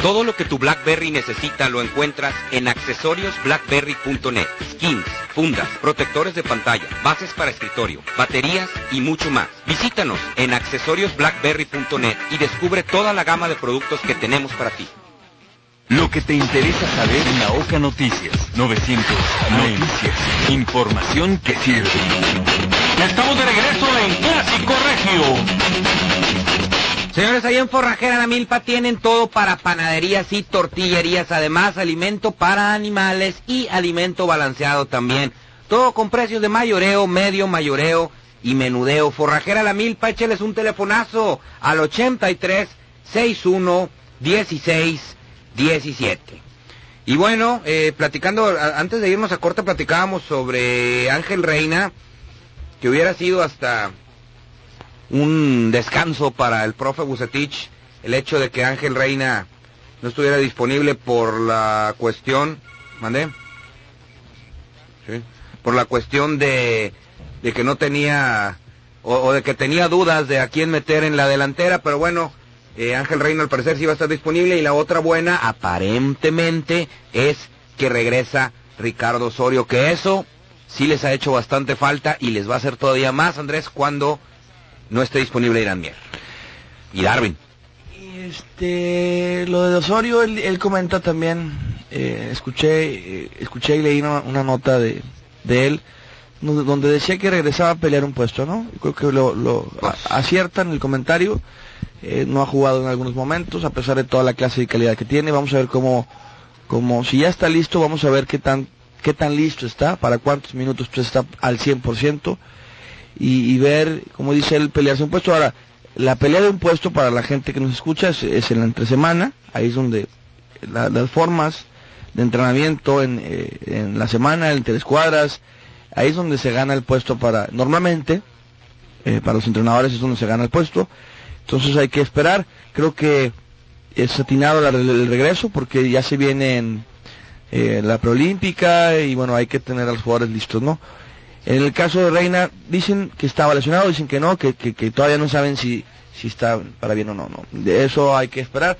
Todo lo que tu BlackBerry necesita lo encuentras en accesoriosblackberry.net. Skins, fundas, protectores de pantalla, bases para escritorio, baterías y mucho más. Visítanos en accesoriosblackberry.net y descubre toda la gama de productos que tenemos para ti. Lo que te interesa saber en la OCA Noticias 900 Noticias. Información que sirve. Estamos de regreso en Clásico Regio. Señores, ahí en Forrajera La Milpa tienen todo para panaderías y tortillerías, además alimento para animales y alimento balanceado también. Todo con precios de mayoreo, medio mayoreo y menudeo. Forrajera La Milpa, écheles un telefonazo al 83 61 16 17. Y bueno, eh, platicando, antes de irnos a corte platicábamos sobre Ángel Reina, que hubiera sido hasta un descanso para el profe Bucetich el hecho de que Ángel Reina no estuviera disponible por la cuestión, ¿mandé? Sí. Por la cuestión de, de que no tenía, o, de que tenía dudas de a quién meter en la delantera, pero bueno, eh, Ángel Reina al parecer sí va a estar disponible y la otra buena, aparentemente, es que regresa Ricardo Osorio, que eso sí les ha hecho bastante falta y les va a hacer todavía más, Andrés, cuando no esté disponible Irán Mier. Y Darwin. Este, lo de Osorio, él, él comenta también, eh, escuché, eh, escuché y leí una, una nota de, de él, donde, decía que regresaba a pelear un puesto, ¿no? Creo que lo, lo acierta en el comentario, eh, no ha jugado en algunos momentos, a pesar de toda la clase y calidad que tiene, vamos a ver cómo, cómo, si ya está listo, vamos a ver qué tan, qué tan listo está, para cuántos minutos pues, está al 100%, y, y ver, como dice él, pelearse un puesto. Ahora, la pelea de un puesto para la gente que nos escucha es, es en la entresemana, ahí es donde la- las formas de entrenamiento en, eh, en la semana, entre escuadras, ahí es donde se gana el puesto para, normalmente, eh, para los entrenadores es donde se gana el puesto, entonces hay que esperar, creo que es atinado el regreso porque ya se viene en eh, la preolímpica y bueno, hay que tener a los jugadores listos, ¿no? En el caso de Reina, dicen que estaba lesionado, dicen que no, que, que, que todavía no saben si, si está para bien o no, no. De eso hay que esperar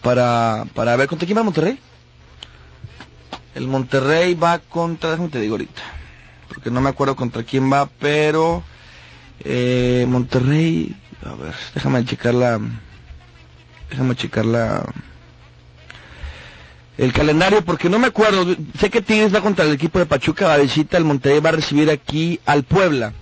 para, para ver contra quién va Monterrey. El Monterrey va contra, déjame te digo ahorita, porque no me acuerdo contra quién va, pero eh, Monterrey, a ver, déjame checar la, déjame checar la, el calendario porque no me acuerdo. Sé que Tigres va contra el equipo de Pachuca, va a visita, el Monterrey va a recibir aquí al Puebla.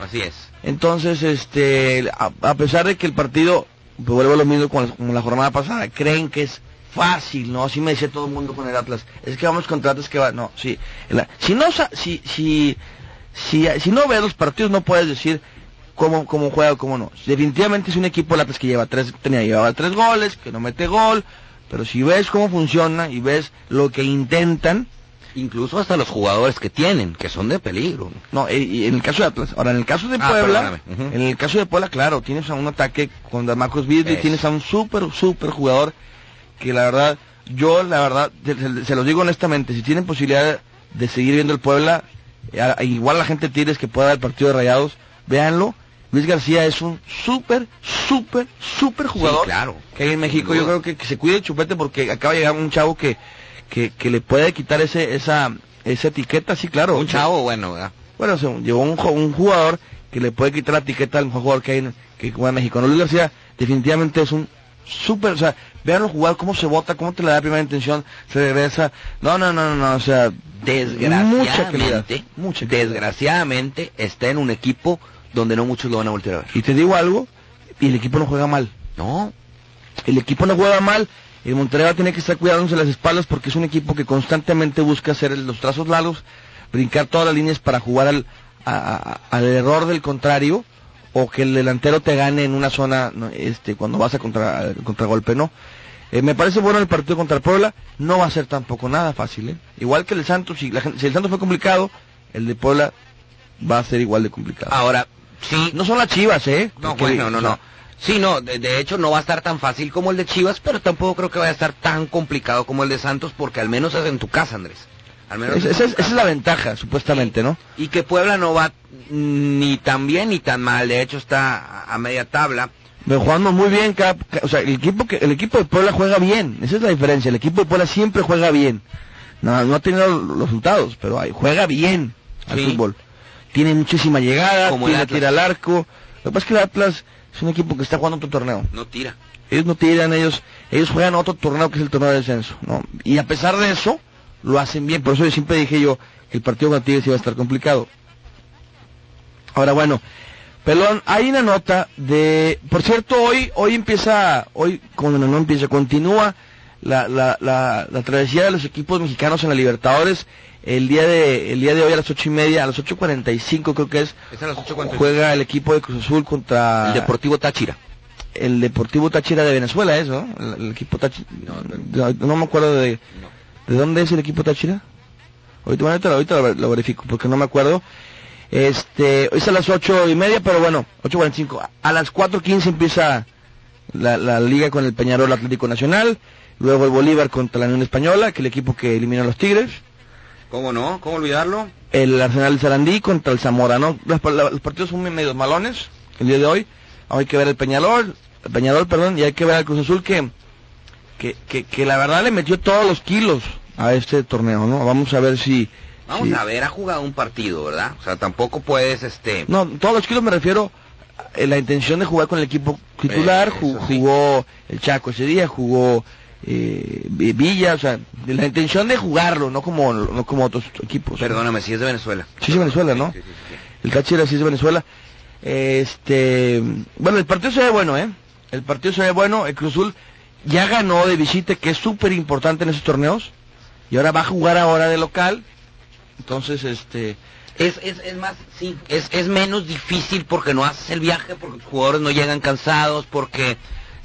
Así es. Entonces, este, a, a pesar de que el partido, pues vuelvo a lo mismo con, como la jornada pasada, creen que es fácil, ¿no? Así me decía todo el mundo con el Atlas. Es que vamos contra Atlas que va, no, sí. La- si no, si, si, si, si no ves los partidos no puedes decir cómo, cómo juega o cómo no. Definitivamente es un equipo el Atlas que lleva tres, tenía, llevaba tres goles, que no mete gol, pero si ves cómo funciona y ves lo que intentan, Incluso hasta los jugadores que tienen, que son de peligro. no, y, y en el caso de Atlas, ahora en el caso de Ah, Puebla, en el caso de Puebla, claro, tienes a un ataque con Marcos Eso. tienes a un súper, súper jugador que la verdad, yo la verdad, se, los digo honestamente, si tienen posibilidad de seguir viendo el Puebla, eh, a- igual la gente tienes que pueda ver el partido de Rayados, véanlo, Luis García es un súper, súper, súper jugador Sí, claro. que hay en México, yo creo que, que se cuide el chupete porque acaba de llegar un chavo que, que, que le puede quitar ese, esa, esa etiqueta, sí, claro. Un chavo bueno, ¿verdad? Bueno, o sea, llegó un, un jugador que le puede quitar la etiqueta al mejor jugador que hay en, que juega en México. No, Luis García definitivamente es un súper, o sea, véanlo jugar, cómo se bota, cómo te la da primera intención, se regresa. No, no, no, no, no, o sea, mucha calidad. Desgraciadamente, Mucha calidad. desgraciadamente está en un equipo donde no muchos lo van a voltear a ver. Y te digo algo, y el equipo no juega mal. No. El equipo no juega mal. El Monterrey va a tener que estar cuidándose las espaldas porque es un equipo que constantemente busca hacer los trazos largos, brincar todas las líneas para jugar al, a- a- al error del contrario o que el delantero te gane en una zona no, este cuando vas a contra, contragolpe, ¿no? Eh, me parece bueno el partido contra el Puebla, no va a ser tampoco nada fácil, ¿eh? Igual que el Santos, si, la si el Santos fue complicado, el de Puebla va a ser igual de complicado. Ahora, sí. No son las chivas, ¿eh? No, bueno, no, no. Sí, no, de, de hecho no va a estar tan fácil como el de Chivas, pero tampoco creo que vaya a estar tan complicado como el de Santos, porque al menos es en tu casa, Andrés. Al menos es, esa es la ventaja, supuestamente, ¿no? y que Puebla no va ni tan bien ni tan mal, de hecho está a, a media tabla. Pero jugando muy bien, cada- ca- o sea, el equipo que el equipo de Puebla juega bien, esa es la diferencia, el equipo de Puebla siempre juega bien. No, no ha tenido los resultados, pero ahí, juega bien al Sí. fútbol. Tiene muchísima llegada, Como tiene tira al arco. Lo que pasa es que el Atlas es un equipo que está jugando otro torneo. No tira. Ellos no tiran, ellos ellos juegan otro torneo que es el torneo de descenso, ¿no? Y a pesar de eso, lo hacen bien. Por eso yo siempre dije yo, el partido con Tigres iba a estar complicado. Ahora bueno, Pelón, hay una nota de, por cierto, hoy hoy empieza, hoy cuando no empieza, continúa la, la, la, la travesía de los equipos mexicanos en la Libertadores. El día de el día de hoy a las ocho y media, a las 8.45 creo que es, Es a las 8:45. juega el equipo de Cruz Azul contra El Deportivo Táchira. el Deportivo Táchira de Venezuela es, ¿no? El, el equipo Táchira. No, no me acuerdo de... ¿De dónde es el equipo Táchira? Ahorita, bueno, ahorita, ahorita lo, lo verifico porque no me acuerdo. Este, es a las ocho y media, pero bueno, 8.45. A las 4.15 empieza la, la liga con el Peñarol Atlético Nacional. Luego el Bolívar contra la Unión Española, que es el equipo que eliminó a los Tigres. ¿Cómo no? ¿Cómo olvidarlo? El Arsenal Sarandí contra el Zamora, ¿no? Los, los partidos son muy medios malones el día de hoy. Hay que ver el Peñarol, el Peñarol, perdón, y hay que ver al Cruz Azul que, que, que, que la verdad le metió todos los kilos a este torneo, ¿no? Vamos a ver si... Vamos si- a ver, ha jugado un partido, ¿verdad? O sea, tampoco puedes, este... No, todos los kilos me refiero a la intención de jugar con el equipo titular, Eh, sí. jugó el Chaco ese día, jugó eh, Vi- Villa, o sea, de la intención de jugarlo, no como no como otros equipos. Perdóname, si es de Venezuela. Sí, es Venezuela, ¿no? Sí, sí, sí. El Táchira sí es de Venezuela. Este, bueno, el partido se ve bueno, ¿eh? El partido se ve bueno. El Cruzul ya ganó de visita, que es súper importante en esos torneos. Y ahora va a jugar ahora de local. Entonces, este, Es, es, es más, sí, es, es menos difícil porque no haces el viaje, porque los jugadores no llegan cansados, porque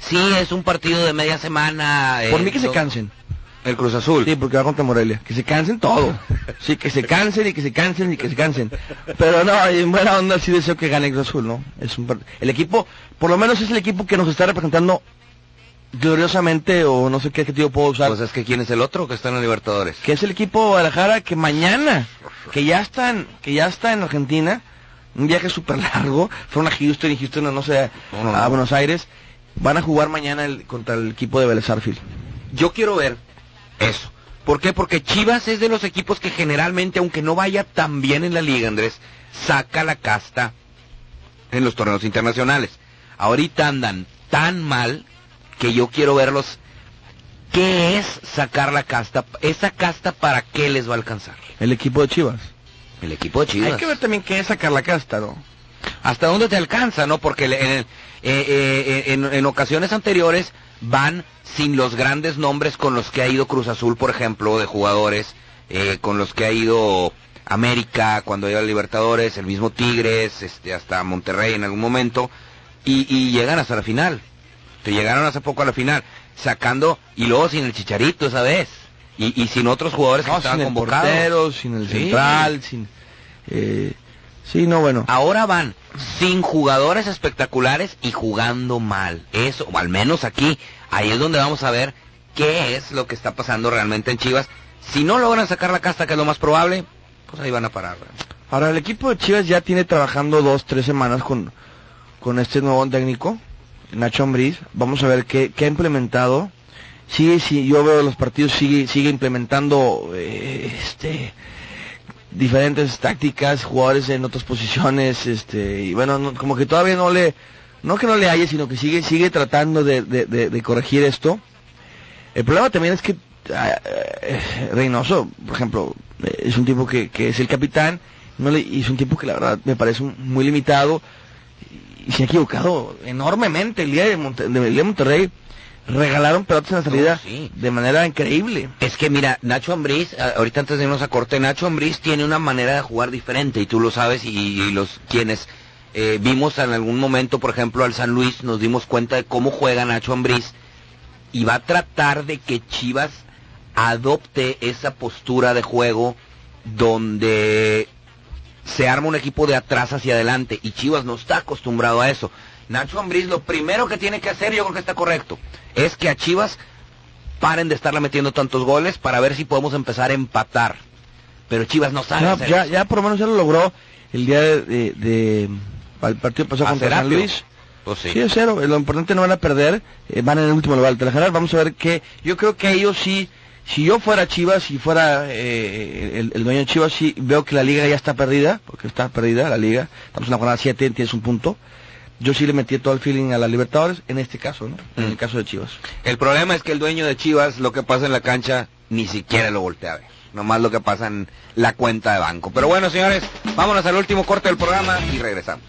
sí es un partido de media semana. por eh, mí que se no- cansen. El Cruz Azul. Sí, porque va contra Morelia. Que se cansen todo. Sí, que se cansen y que se cansen y que se cansen. Pero no, en buena onda sí deseo que gane el Cruz Azul, ¿no? Es un par- el equipo, por lo menos es el equipo que nos está representando gloriosamente o no sé qué adjetivo puedo usar. Pues es que quién es el otro que está en los Libertadores. que es el equipo de Guadalajara que mañana, que ya están, que ya está en Argentina, un viaje súper largo, fueron a Houston y Houston, no sé, No, no, a no. Buenos Aires, van a jugar mañana el- contra el equipo de Vélez Arfield. Yo quiero ver eso. ¿Por qué? Porque Chivas es de los equipos que generalmente, aunque no vaya tan bien en la liga, Andrés, saca la casta en los torneos internacionales. Ahorita andan tan mal que yo quiero verlos. ¿Qué es sacar la casta? ¿Esa casta para qué les va a alcanzar? El equipo de Chivas. El equipo de Chivas. Hay que ver también qué es sacar la casta, ¿no? ¿Hasta dónde te alcanza, no? Porque le- en, eh, eh, en, en ocasiones anteriores van sin los grandes nombres con los que ha ido Cruz Azul, por ejemplo, de jugadores, eh, con los que ha ido América, cuando ha ido a Libertadores, el mismo Tigres, este, hasta Monterrey en algún momento, y, y llegan hasta la final. Te llegaron hace poco a la final, sacando, y luego sin el Chicharito esa vez, y, y sin otros jugadores que estaban sin el convocados. portero, sin el Sí. central, sin... Eh, sí, no, bueno. Ahora van sin jugadores espectaculares y jugando mal. Eso, o al menos aquí, ahí es donde vamos a ver qué es lo que está pasando realmente en Chivas. Si no logran sacar la casta, que es lo más probable, pues ahí van a parar. Ahora, el equipo de Chivas ya tiene trabajando dos, tres semanas con, con este nuevo técnico, Nacho Ambriz. Vamos a ver qué, qué ha implementado. Sigue, sí, yo veo los partidos, sigue, sigue implementando eh, este diferentes tácticas, jugadores en otras posiciones, este, y bueno, no- como que todavía no le, no que no le haya, sino que sigue, sigue tratando de, de, de- de corregir esto. El problema también es que ah, eh, Reynoso, por ejemplo, eh, es un tipo que, que es el capitán, no le, y es un tipo que la verdad me parece muy limitado y se ha equivocado enormemente. El día de- el día de Monterrey regalaron pelotas en la salida de manera increíble. Es que mira, Nacho Ambriz, ahorita antes de irnos a corte, Nacho Ambriz tiene una manera de jugar diferente y tú lo sabes y, y los quienes eh, vimos en algún momento, por ejemplo, al San Luis, nos dimos cuenta de cómo juega Nacho Ambriz y va a tratar de que Chivas adopte esa postura de juego donde se arma un equipo de atrás hacia adelante y Chivas no está acostumbrado a eso. Nacho Ambriz lo primero que tiene que hacer, yo creo que está correcto, es que a Chivas paren de estarle metiendo tantos goles para ver si podemos empezar a empatar. pero Chivas no sabe No, hacer ya, eso. ya por lo menos ya lo logró el día de, de- partido pasado contra San. Luis. Pues sí. Sí, es cero. Lo importante no van a perder. eh, van en el último lugar de la general. Vamos a ver qué. Yo creo que ellos sí. Si yo fuera Chivas, si fuera eh, el, el dueño de Chivas, sí veo que la liga ya está perdida, porque está perdida la liga. Estamos en la jornada 7, tienes un punto. Yo sí le metí todo el feeling a la Libertadores, en este caso, ¿no? En el caso de Chivas. El problema es que el dueño de Chivas, lo que pasa en la cancha, ni siquiera lo voltea a ver. Nomás lo que pasa en la cuenta de banco. Pero bueno, señores, vámonos al último corte del programa y regresamos.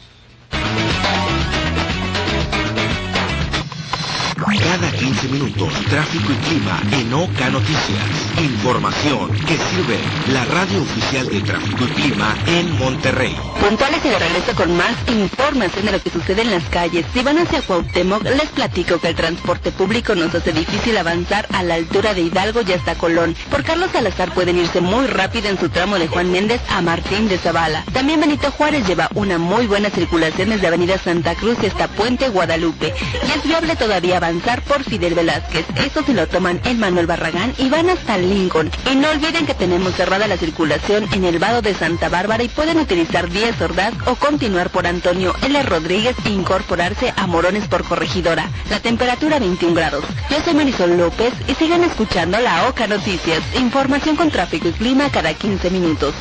Cada 15 minutos, tráfico y clima en Oca Noticias. Información que sirve la radio oficial de tráfico y clima en Monterrey. Puntuales y de regreso con más información de lo que sucede en las calles. Si van hacia Cuauhtémoc, les platico que el transporte público nos hace difícil avanzar a la altura de Hidalgo y hasta Colón. Por Carlos Salazar pueden irse muy rápido en su tramo de Juan Méndez a Martín de Zavala. También Benito Juárez lleva una muy buena circulación desde Avenida Santa Cruz hasta Puente Guadalupe. Y es viable todavía avanzar por Fidel Velázquez. Eso se lo toman en Manuel Barragán y van hasta Lincoln. Y no olviden que tenemos cerrada la circulación en el vado de Santa Bárbara y pueden utilizar 10 Ordaz o continuar por Antonio L. Rodríguez e incorporarse a Morones por Corregidora. La temperatura 21 grados. Yo soy Marisol López y sigan escuchando la OCA Noticias. Información con tráfico y clima cada 15 minutos.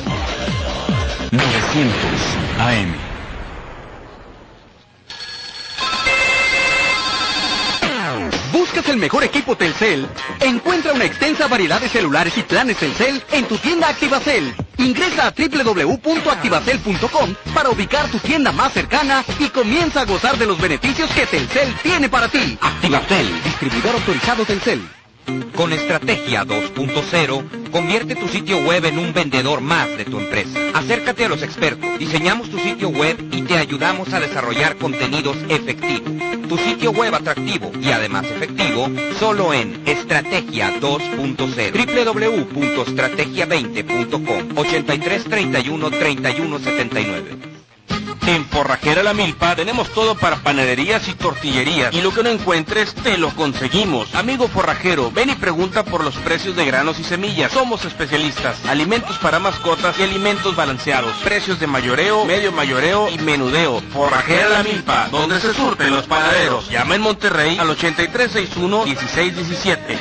900 AM. ¿Buscas el mejor equipo Telcel? Encuentra una extensa variedad de celulares y planes Telcel en tu tienda Activacel. Ingresa a www.activacel.com para ubicar tu tienda más cercana y comienza a gozar de los beneficios que Telcel tiene para ti. Activacel, distribuidor autorizado Telcel. Con Estrategia 2.0, convierte tu sitio web en un vendedor más de tu empresa. Acércate a los expertos, diseñamos tu sitio web y te ayudamos a desarrollar contenidos efectivos. Tu sitio web atractivo y además efectivo, solo en Estrategia 2.0. www.estrategia20.com 83 31 31 79. En Forrajera La Milpa tenemos todo para panaderías y tortillerías. Y lo que no encuentres, te lo conseguimos. Amigo forrajero, ven y pregunta por los precios de granos y semillas. Somos especialistas. Alimentos para mascotas y alimentos balanceados. Precios de mayoreo, medio mayoreo y menudeo. Forrajera La Milpa, donde se surten los panaderos. Llama en Monterrey al 8361-1617.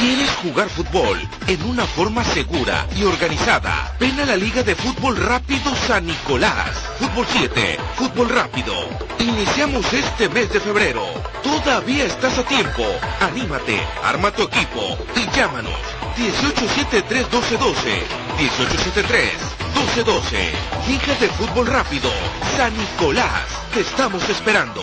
¿Quieres jugar fútbol en una forma segura y organizada? Ven a la Liga de Fútbol Rápido San Nicolás. Fútbol 7, Fútbol Rápido. Iniciamos este mes de febrero. Todavía estás a tiempo. Anímate, arma tu equipo y llámanos. 1873-1212. 1873-1212. Liga de Fútbol Rápido. San Nicolás. Te estamos esperando.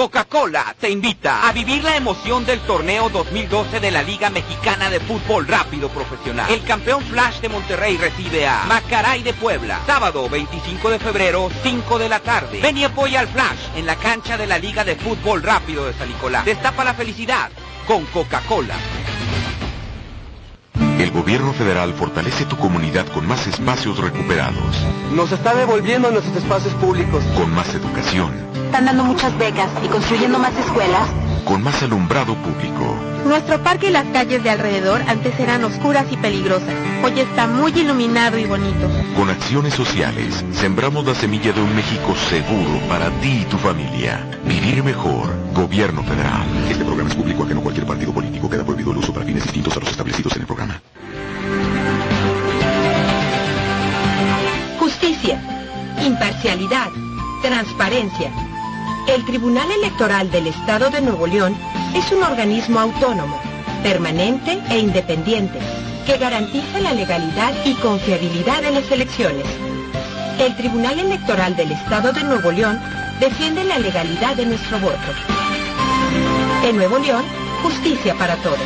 Coca-Cola te invita a vivir la emoción del torneo 2012 de la Liga Mexicana de Fútbol Rápido Profesional. El campeón Flash de Monterrey recibe a Macaray de Puebla. Sábado 25 de febrero, 5 de la tarde. Ven y apoya al Flash en la cancha de la Liga de Fútbol Rápido de San Nicolás. Destapa la felicidad con Coca-Cola. El gobierno federal fortalece tu comunidad con más espacios recuperados, Nos está devolviendo nuestros espacios públicos. con más educación, Están dando muchas becas y construyendo más escuelas. con más alumbrado público. Nuestro parque y las calles de alrededor antes eran oscuras y peligrosas. Hoy está muy iluminado y bonito. Con acciones sociales, sembramos la semilla de un México seguro para ti y tu familia. Vivir mejor. Gobierno federal. Este programa es público ajeno a cualquier partido político. Queda prohibido el uso para fines distintos a los establecidos en el programa. Justicia, imparcialidad, transparencia. El Tribunal Electoral del Estado de Nuevo León es un organismo autónomo, permanente e independiente, que garantiza la legalidad y confiabilidad de las elecciones. El Tribunal Electoral del Estado de Nuevo León defiende la legalidad de nuestro voto. En Nuevo León, justicia para todos.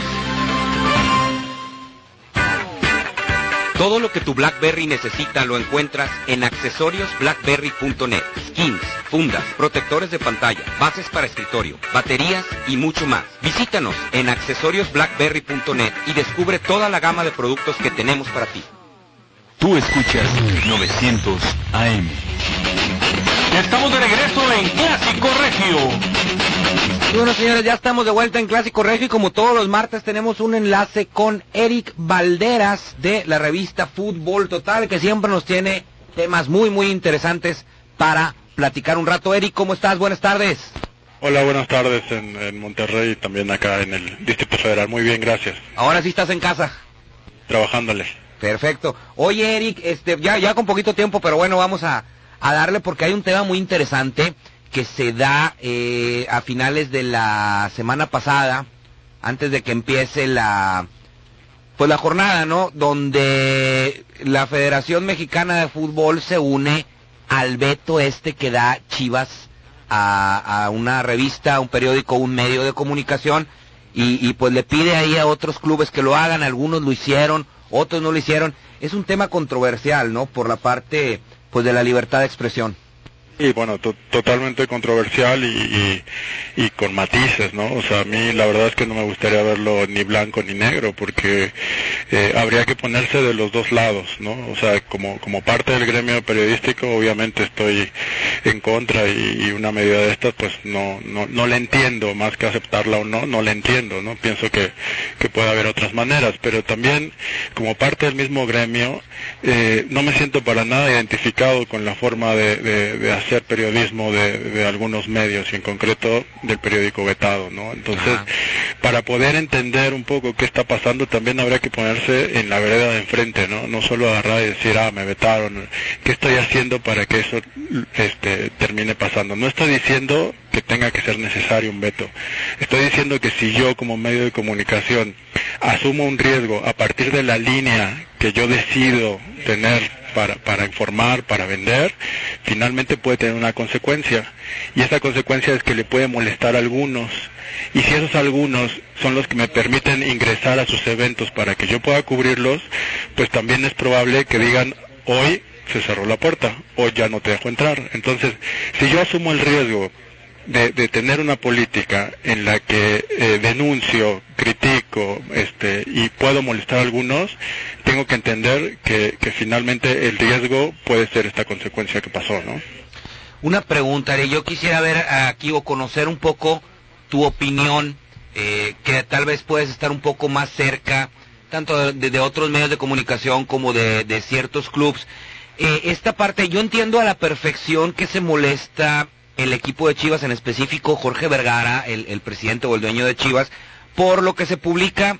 Todo lo que tu BlackBerry necesita lo encuentras en accesoriosblackberry.net. Skins, fundas, protectores de pantalla, bases para escritorio, baterías y mucho más. Visítanos en accesoriosblackberry.net y descubre toda la gama de productos que tenemos para ti. Tú escuchas 900 AM. Estamos de regreso en Clásico Regio. Y bueno, señores, ya estamos de vuelta en Clásico Regio y como todos los martes tenemos un enlace con Eric Valderas de la revista Fútbol Total, que siempre nos tiene temas muy, muy interesantes para platicar un rato. Eric, ¿cómo estás? Buenas tardes. Hola, buenas tardes en, en Monterrey y también acá en el Distrito Federal. Muy bien, gracias. Ahora sí estás en casa. Trabajándole. Perfecto. Oye, Eric, este, ya, ya con poquito tiempo, pero bueno, vamos a, a darle porque hay un tema muy interesante que se da eh, a finales de la semana pasada, antes de que empiece la pues la jornada, ¿no? Donde la Federación Mexicana de Fútbol se une al veto este que da Chivas a, una revista, un periódico, un medio de comunicación y, y pues le pide ahí a otros clubes que lo hagan, algunos lo hicieron, otros no lo hicieron. Es un tema controversial, ¿no? Por la parte pues de la libertad de expresión. Y bueno, to- totalmente controversial y, y, con matices, ¿no? O sea, a mí la verdad es que no me gustaría verlo ni blanco ni negro, porque eh, habría que ponerse de los dos lados, ¿no? O sea, como, como parte del gremio periodístico, obviamente estoy en contra y, y una medida de estas, pues no, no, no la entiendo, más que aceptarla o no, no la entiendo, ¿no? Pienso que, que puede haber otras maneras, pero también como parte del mismo gremio, eh, no me siento para nada identificado con la forma de, de, de hacer periodismo de, de algunos medios y en concreto del periódico vetado, ¿no? Entonces, para poder entender un poco qué está pasando, también habría que ponerse en la vereda de enfrente, ¿no? No solo agarrar y decir, ah, me vetaron, ¿qué estoy haciendo para que eso este, termine pasando? No estoy diciendo que tenga que ser necesario un veto. Estoy diciendo que si yo como medio de comunicación asumo un riesgo a partir de la línea que yo decido tener para, para informar, para vender, finalmente puede tener una consecuencia. Y esa consecuencia es que le puede molestar a algunos. Y si esos algunos son los que me permiten ingresar a sus eventos para que yo pueda cubrirlos, pues también es probable que digan, hoy se cerró la puerta, hoy ya no te dejo entrar. Entonces, si yo asumo el riesgo de, de tener una política en la que eh, denuncio, critico este, y puedo molestar a algunos, tengo que entender que, que finalmente el riesgo puede ser esta consecuencia que pasó, ¿no? Una pregunta, yo quisiera ver aquí o conocer un poco tu opinión, eh, que tal vez puedes estar un poco más cerca, tanto de, de otros medios de comunicación como de, ciertos clubs. Eh, esta parte, yo entiendo a la perfección que se molesta el equipo de Chivas, en específico Jorge Vergara, el, el presidente o el dueño de Chivas, por lo que se publica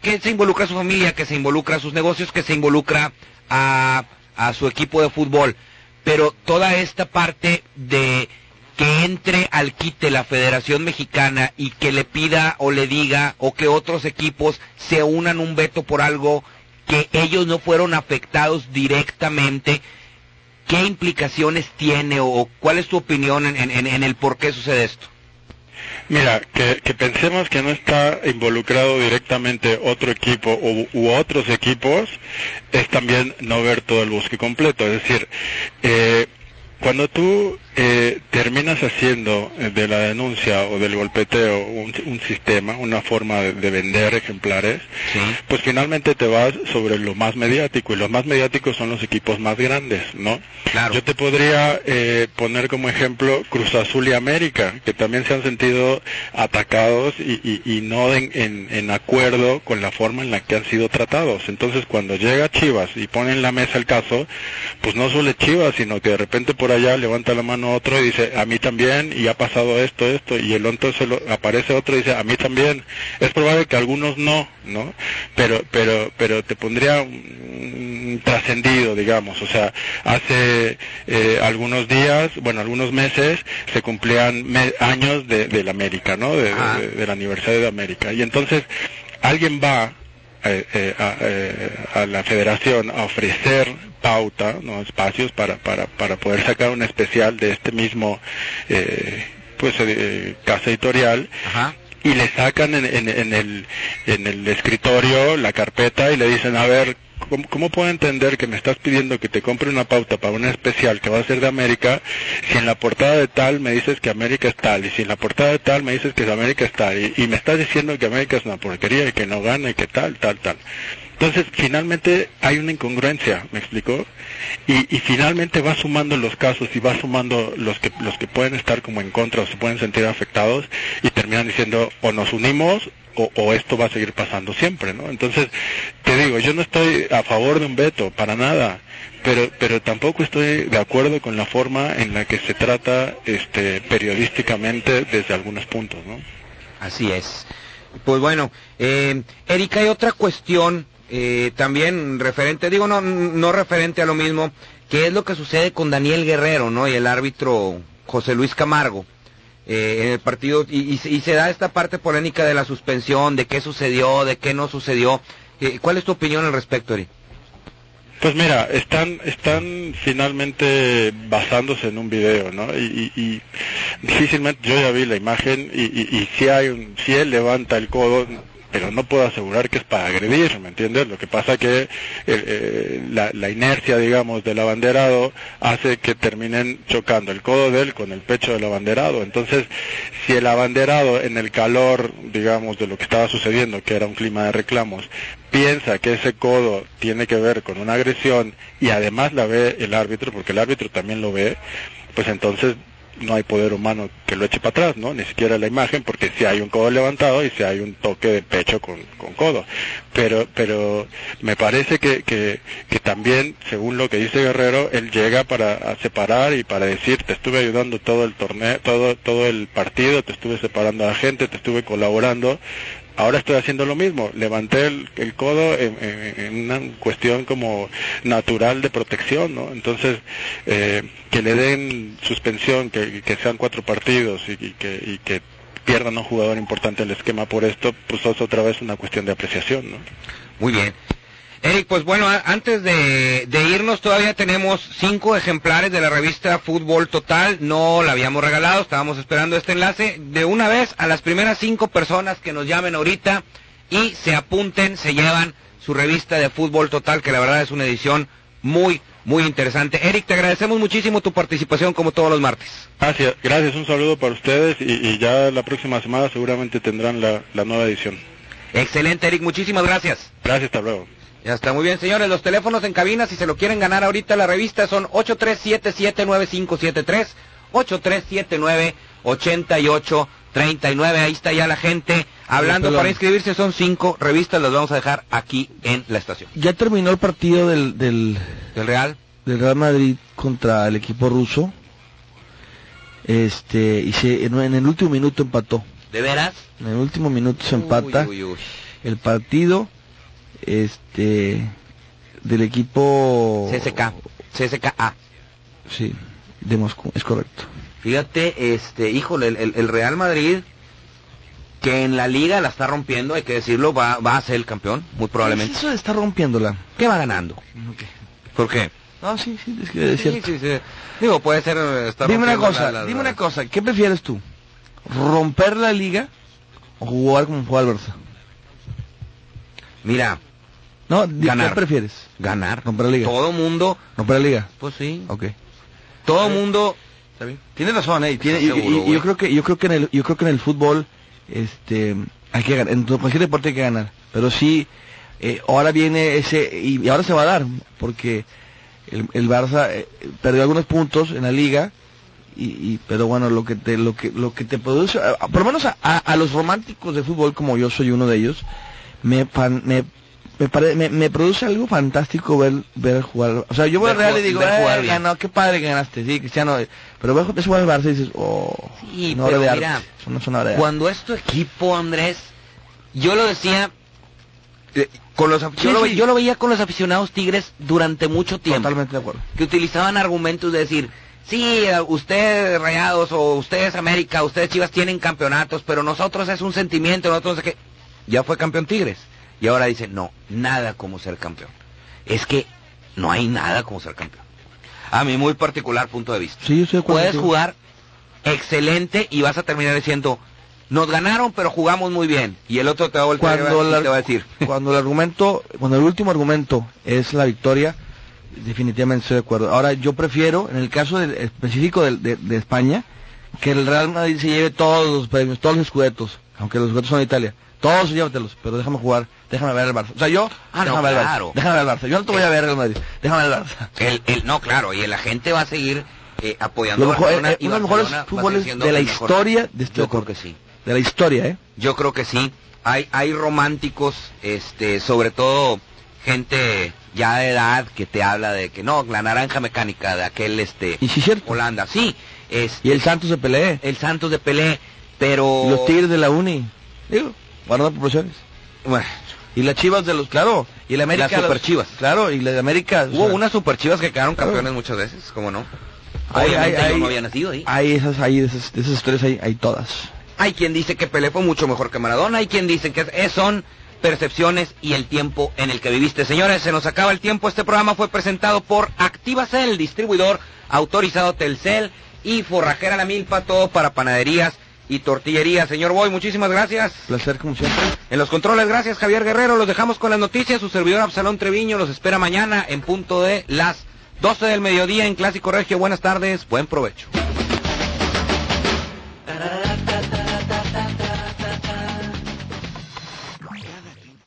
que se involucra a su familia, que se involucra a sus negocios, que se involucra a, a su equipo de fútbol. Pero toda esta parte de que entre al quite la Federación Mexicana y que le pida o le diga o que otros equipos se unan un veto por algo que ellos no fueron afectados directamente, ¿qué implicaciones tiene o cuál es tu opinión en, el por qué sucede esto? Mira, que, que pensemos que no está involucrado directamente otro equipo u, u otros equipos es también no ver todo el bosque completo. Es decir, eh, cuando tú eh, terminas haciendo eh, de la denuncia o del golpeteo un, un sistema, una forma de, de vender ejemplares, pues finalmente te vas sobre lo más mediático y los más mediáticos son los equipos más grandes, ¿no? Yo te podría eh, poner como ejemplo Cruz Azul y América, que también se han sentido atacados y, y, y no en, en, en acuerdo con la forma en la que han sido tratados. Entonces cuando llega Chivas y pone en la mesa el caso, pues no solo Chivas, sino que de repente por allá levanta la mano otro y dice, a mí también, y ha pasado esto, esto, y el otro se lo, aparece otro y dice, a mí también. Es probable que algunos no, ¿no? Pero, pero, pero te pondría un trascendido, digamos, o sea, hace eh, algunos días, bueno, algunos meses, se cumplían me años de, de la América, ¿no? De, de, del aniversario de América. Y entonces, alguien va eh, eh, a, eh, a, la federación a ofrecer pauta, ¿no? espacios para, para, para poder sacar un especial de este mismo eh, pues eh, casa editorial y le sacan en, en, en, el, en el escritorio la carpeta y le dicen a ver ¿Cómo, ¿Cómo, puedo entender que me estás pidiendo que te compre una pauta para un especial que va a ser de América si en la portada de tal me dices que América es tal y si en la portada de tal me dices que América es tal y, y me estás diciendo que América es una porquería y que no gana y que tal, tal, tal? Entonces, finalmente hay una incongruencia, ¿me explicó? Y, y finalmente va sumando los casos y va sumando los que, los que pueden estar como en contra o se pueden sentir afectados y terminan diciendo o nos unimos o, esto va a seguir pasando siempre, ¿no? Entonces, te digo, yo no estoy a favor de un veto, para nada, pero, pero tampoco estoy de acuerdo con la forma en la que se trata este, periodísticamente desde algunos puntos, ¿no? Así es. Pues bueno, eh, Erika, hay otra cuestión eh, también referente, digo, no, no referente a lo mismo, que es lo que sucede con Daniel Guerrero, ¿no? Y el árbitro José Luis Camargo. Eh, en el partido y, y, y, se da esta parte polémica de la suspensión, de qué sucedió, de qué no sucedió. Eh, ¿Cuál es tu opinión al respecto, Eri? Pues mira, están están finalmente basándose en un video, ¿no? Y, y difícilmente yo ya vi la imagen y, y, si hay un, si él levanta el codo, pero no puedo asegurar que es para agredir, ¿me entiendes? Lo que pasa que eh, eh, la, la, inercia, digamos, del abanderado hace que terminen chocando el codo de él con el pecho del abanderado. Entonces, si el abanderado en el calor, digamos, de lo que estaba sucediendo, que era un clima de reclamos, piensa que ese codo tiene que ver con una agresión y además la ve el árbitro, porque el árbitro también lo ve, pues entonces no hay poder humano que lo eche para atrás, ¿no? Ni siquiera la imagen, porque si hay un codo levantado y si hay un toque de pecho con, con codo. Pero, pero me parece que, que, que, también, según lo que dice Guerrero, él llega para separar y para decir, te estuve ayudando todo el torneo, todo, todo el partido, te estuve separando a la gente, te estuve colaborando, ahora estoy haciendo lo mismo, levanté el, el codo en, una cuestión como natural de protección, ¿no? Entonces, eh, que le den suspensión, que, que sean cuatro partidos y, y, que, y que pierdan a un jugador importante el esquema por esto, pues es otra vez una cuestión de apreciación, ¿no? Muy bien. Eric, pues bueno, antes de, de, irnos todavía tenemos cinco ejemplares de la revista Fútbol Total, no la habíamos regalado, estábamos esperando este enlace. De una vez a las primeras cinco personas que nos llamen ahorita y se apunten, se llevan su revista de Fútbol Total, que la verdad es una edición muy, muy interesante. Eric, te agradecemos muchísimo tu participación como todos los martes. Gracias, gracias, un saludo para ustedes y, y ya la próxima semana seguramente tendrán la, la nueva edición. Excelente, Eric, muchísimas gracias. Gracias, hasta luego. Ya está, muy bien, señores. Los teléfonos en cabina, si se lo quieren ganar ahorita la revista, son 83779573, 83798839. Ahí está ya la gente hablando para inscribirse. Son cinco revistas, las vamos a dejar aquí en la estación. Ya terminó el partido del, del, ¿Del Real? Del Real Madrid contra el equipo ruso. Este, y se, en, en el último minuto empató. ¿De veras? En el último minuto se empata Uy, uy, uy. el partido este del equipo CSK, CSKA. Sí, de Moscú, es correcto. Fíjate, este, híjole, el, el, el Real Madrid que en la liga la está rompiendo, hay que decirlo, va, va a ser el campeón, muy probablemente. ¿Qué es eso de estar rompiéndola? ¿Qué va ganando? Okay. ¿Por qué? No, sí, sí, es que es sí, cierto. sí, sí. Digo, puede ser eh, Dime una cosa, la- la- dime la- una cosa, ¿qué prefieres tú? ¿Romper la liga o jugar como juega el Barça? Mira, No, Ganar. ¿qué prefieres? ganar. ¿Romper la liga? Todo mundo, ¿Romper la liga? pues sí. Ok. Todo mundo, Tienes razón, eh, y tiene- y- Seguro, y- y güey. yo creo que yo creo que en el yo creo que en el fútbol este hay que ganar, en cualquier deporte hay que ganar, pero sí eh, ahora viene ese y, y ahora se va a dar porque el, el Barça eh, perdió algunos puntos en la liga y, y- pero bueno lo que te lo que lo que te produce a- a- por lo menos a, a- a los románticos de fútbol como yo soy uno de ellos me me me, pare- me, me produce algo fantástico ver ver jugar o sea yo voy al Real y digo "Eh, bien". ganó qué padre que ganaste sí Cristiano pero ves jugar al Barça y dices oh Sí, obra pero de mira, arte es una, es una de cuando es tu equipo, Andrés, yo lo decía, eh, con los, Sí, yo, lo, sí. yo lo veía con los aficionados tigres durante mucho tiempo. totalmente de acuerdo que utilizaban argumentos de decir, sí, eh, ustedes Rayados o ustedes América, ustedes Chivas tienen campeonatos, pero nosotros es un sentimiento, nosotros es que ya fue campeón Tigres. Y ahora dicen, no, nada como ser campeón. Es que no hay nada como ser campeón. A mi muy particular punto de vista. sí yo de Puedes jugar excelente y vas a terminar diciendo, nos ganaron pero jugamos muy bien. Y el otro te va a voltear y cuando va- y la- te va a decir, cuando el argumento cuando el último argumento es la victoria definitivamente estoy de acuerdo ahora yo prefiero en el caso del- específico del- de, de España que el Real Madrid se lleve todos los premios todos los escudetos aunque los escudetos son de Italia Todos llévatelos, pero déjame jugar, déjame ver el Barça. O sea, yo, Ah, no, déjame ver el claro. Barça. Déjame ver el Barça. Yo no te voy a ver el Madrid. Déjame ver el Barça. El, el, no, claro, y la gente va a seguir eh, apoyando Lo a mejor- Barcelona eh, y uno de los mejores a fútboles de la mejor. historia de este Yo creo que sí. De la historia, ¿eh? Yo creo que sí. Hay, hay románticos, este, sobre todo gente ya de edad que te habla de que no, la naranja mecánica de aquel, este, Y cierto. Holanda, sí. Este, Y el Santos de Pelé. el Santos de Pelé, pero... Los Tigres de la Uni. Digo, guardando proporciones. Bueno, Y las Chivas de los, claro. Y la América. Las Superchivas. Claro, y la de América. o hubo sea, unas super chivas que quedaron Claro. campeones muchas veces, ¿cómo no? Hay, hay, yo no había nacido ahí. Hay esas, hay esas, esas historias, hay, hay todas. Hay quien dice que Pelé fue mucho mejor que Maradona, hay quien dice que es- son percepciones y el tiempo en el que viviste. Señores, se nos acaba el tiempo. Este programa fue presentado por Activacel, distribuidor autorizado Telcel y Forrajera La Milpa, todo para panaderías y tortillería. Señor Boy, muchísimas gracias. Placer como siempre. En los controles, gracias Javier Guerrero. Los dejamos con las noticias. Su servidor Absalón Treviño los espera mañana en punto de las 12 del mediodía en Clásico Regio. Buenas tardes, buen provecho.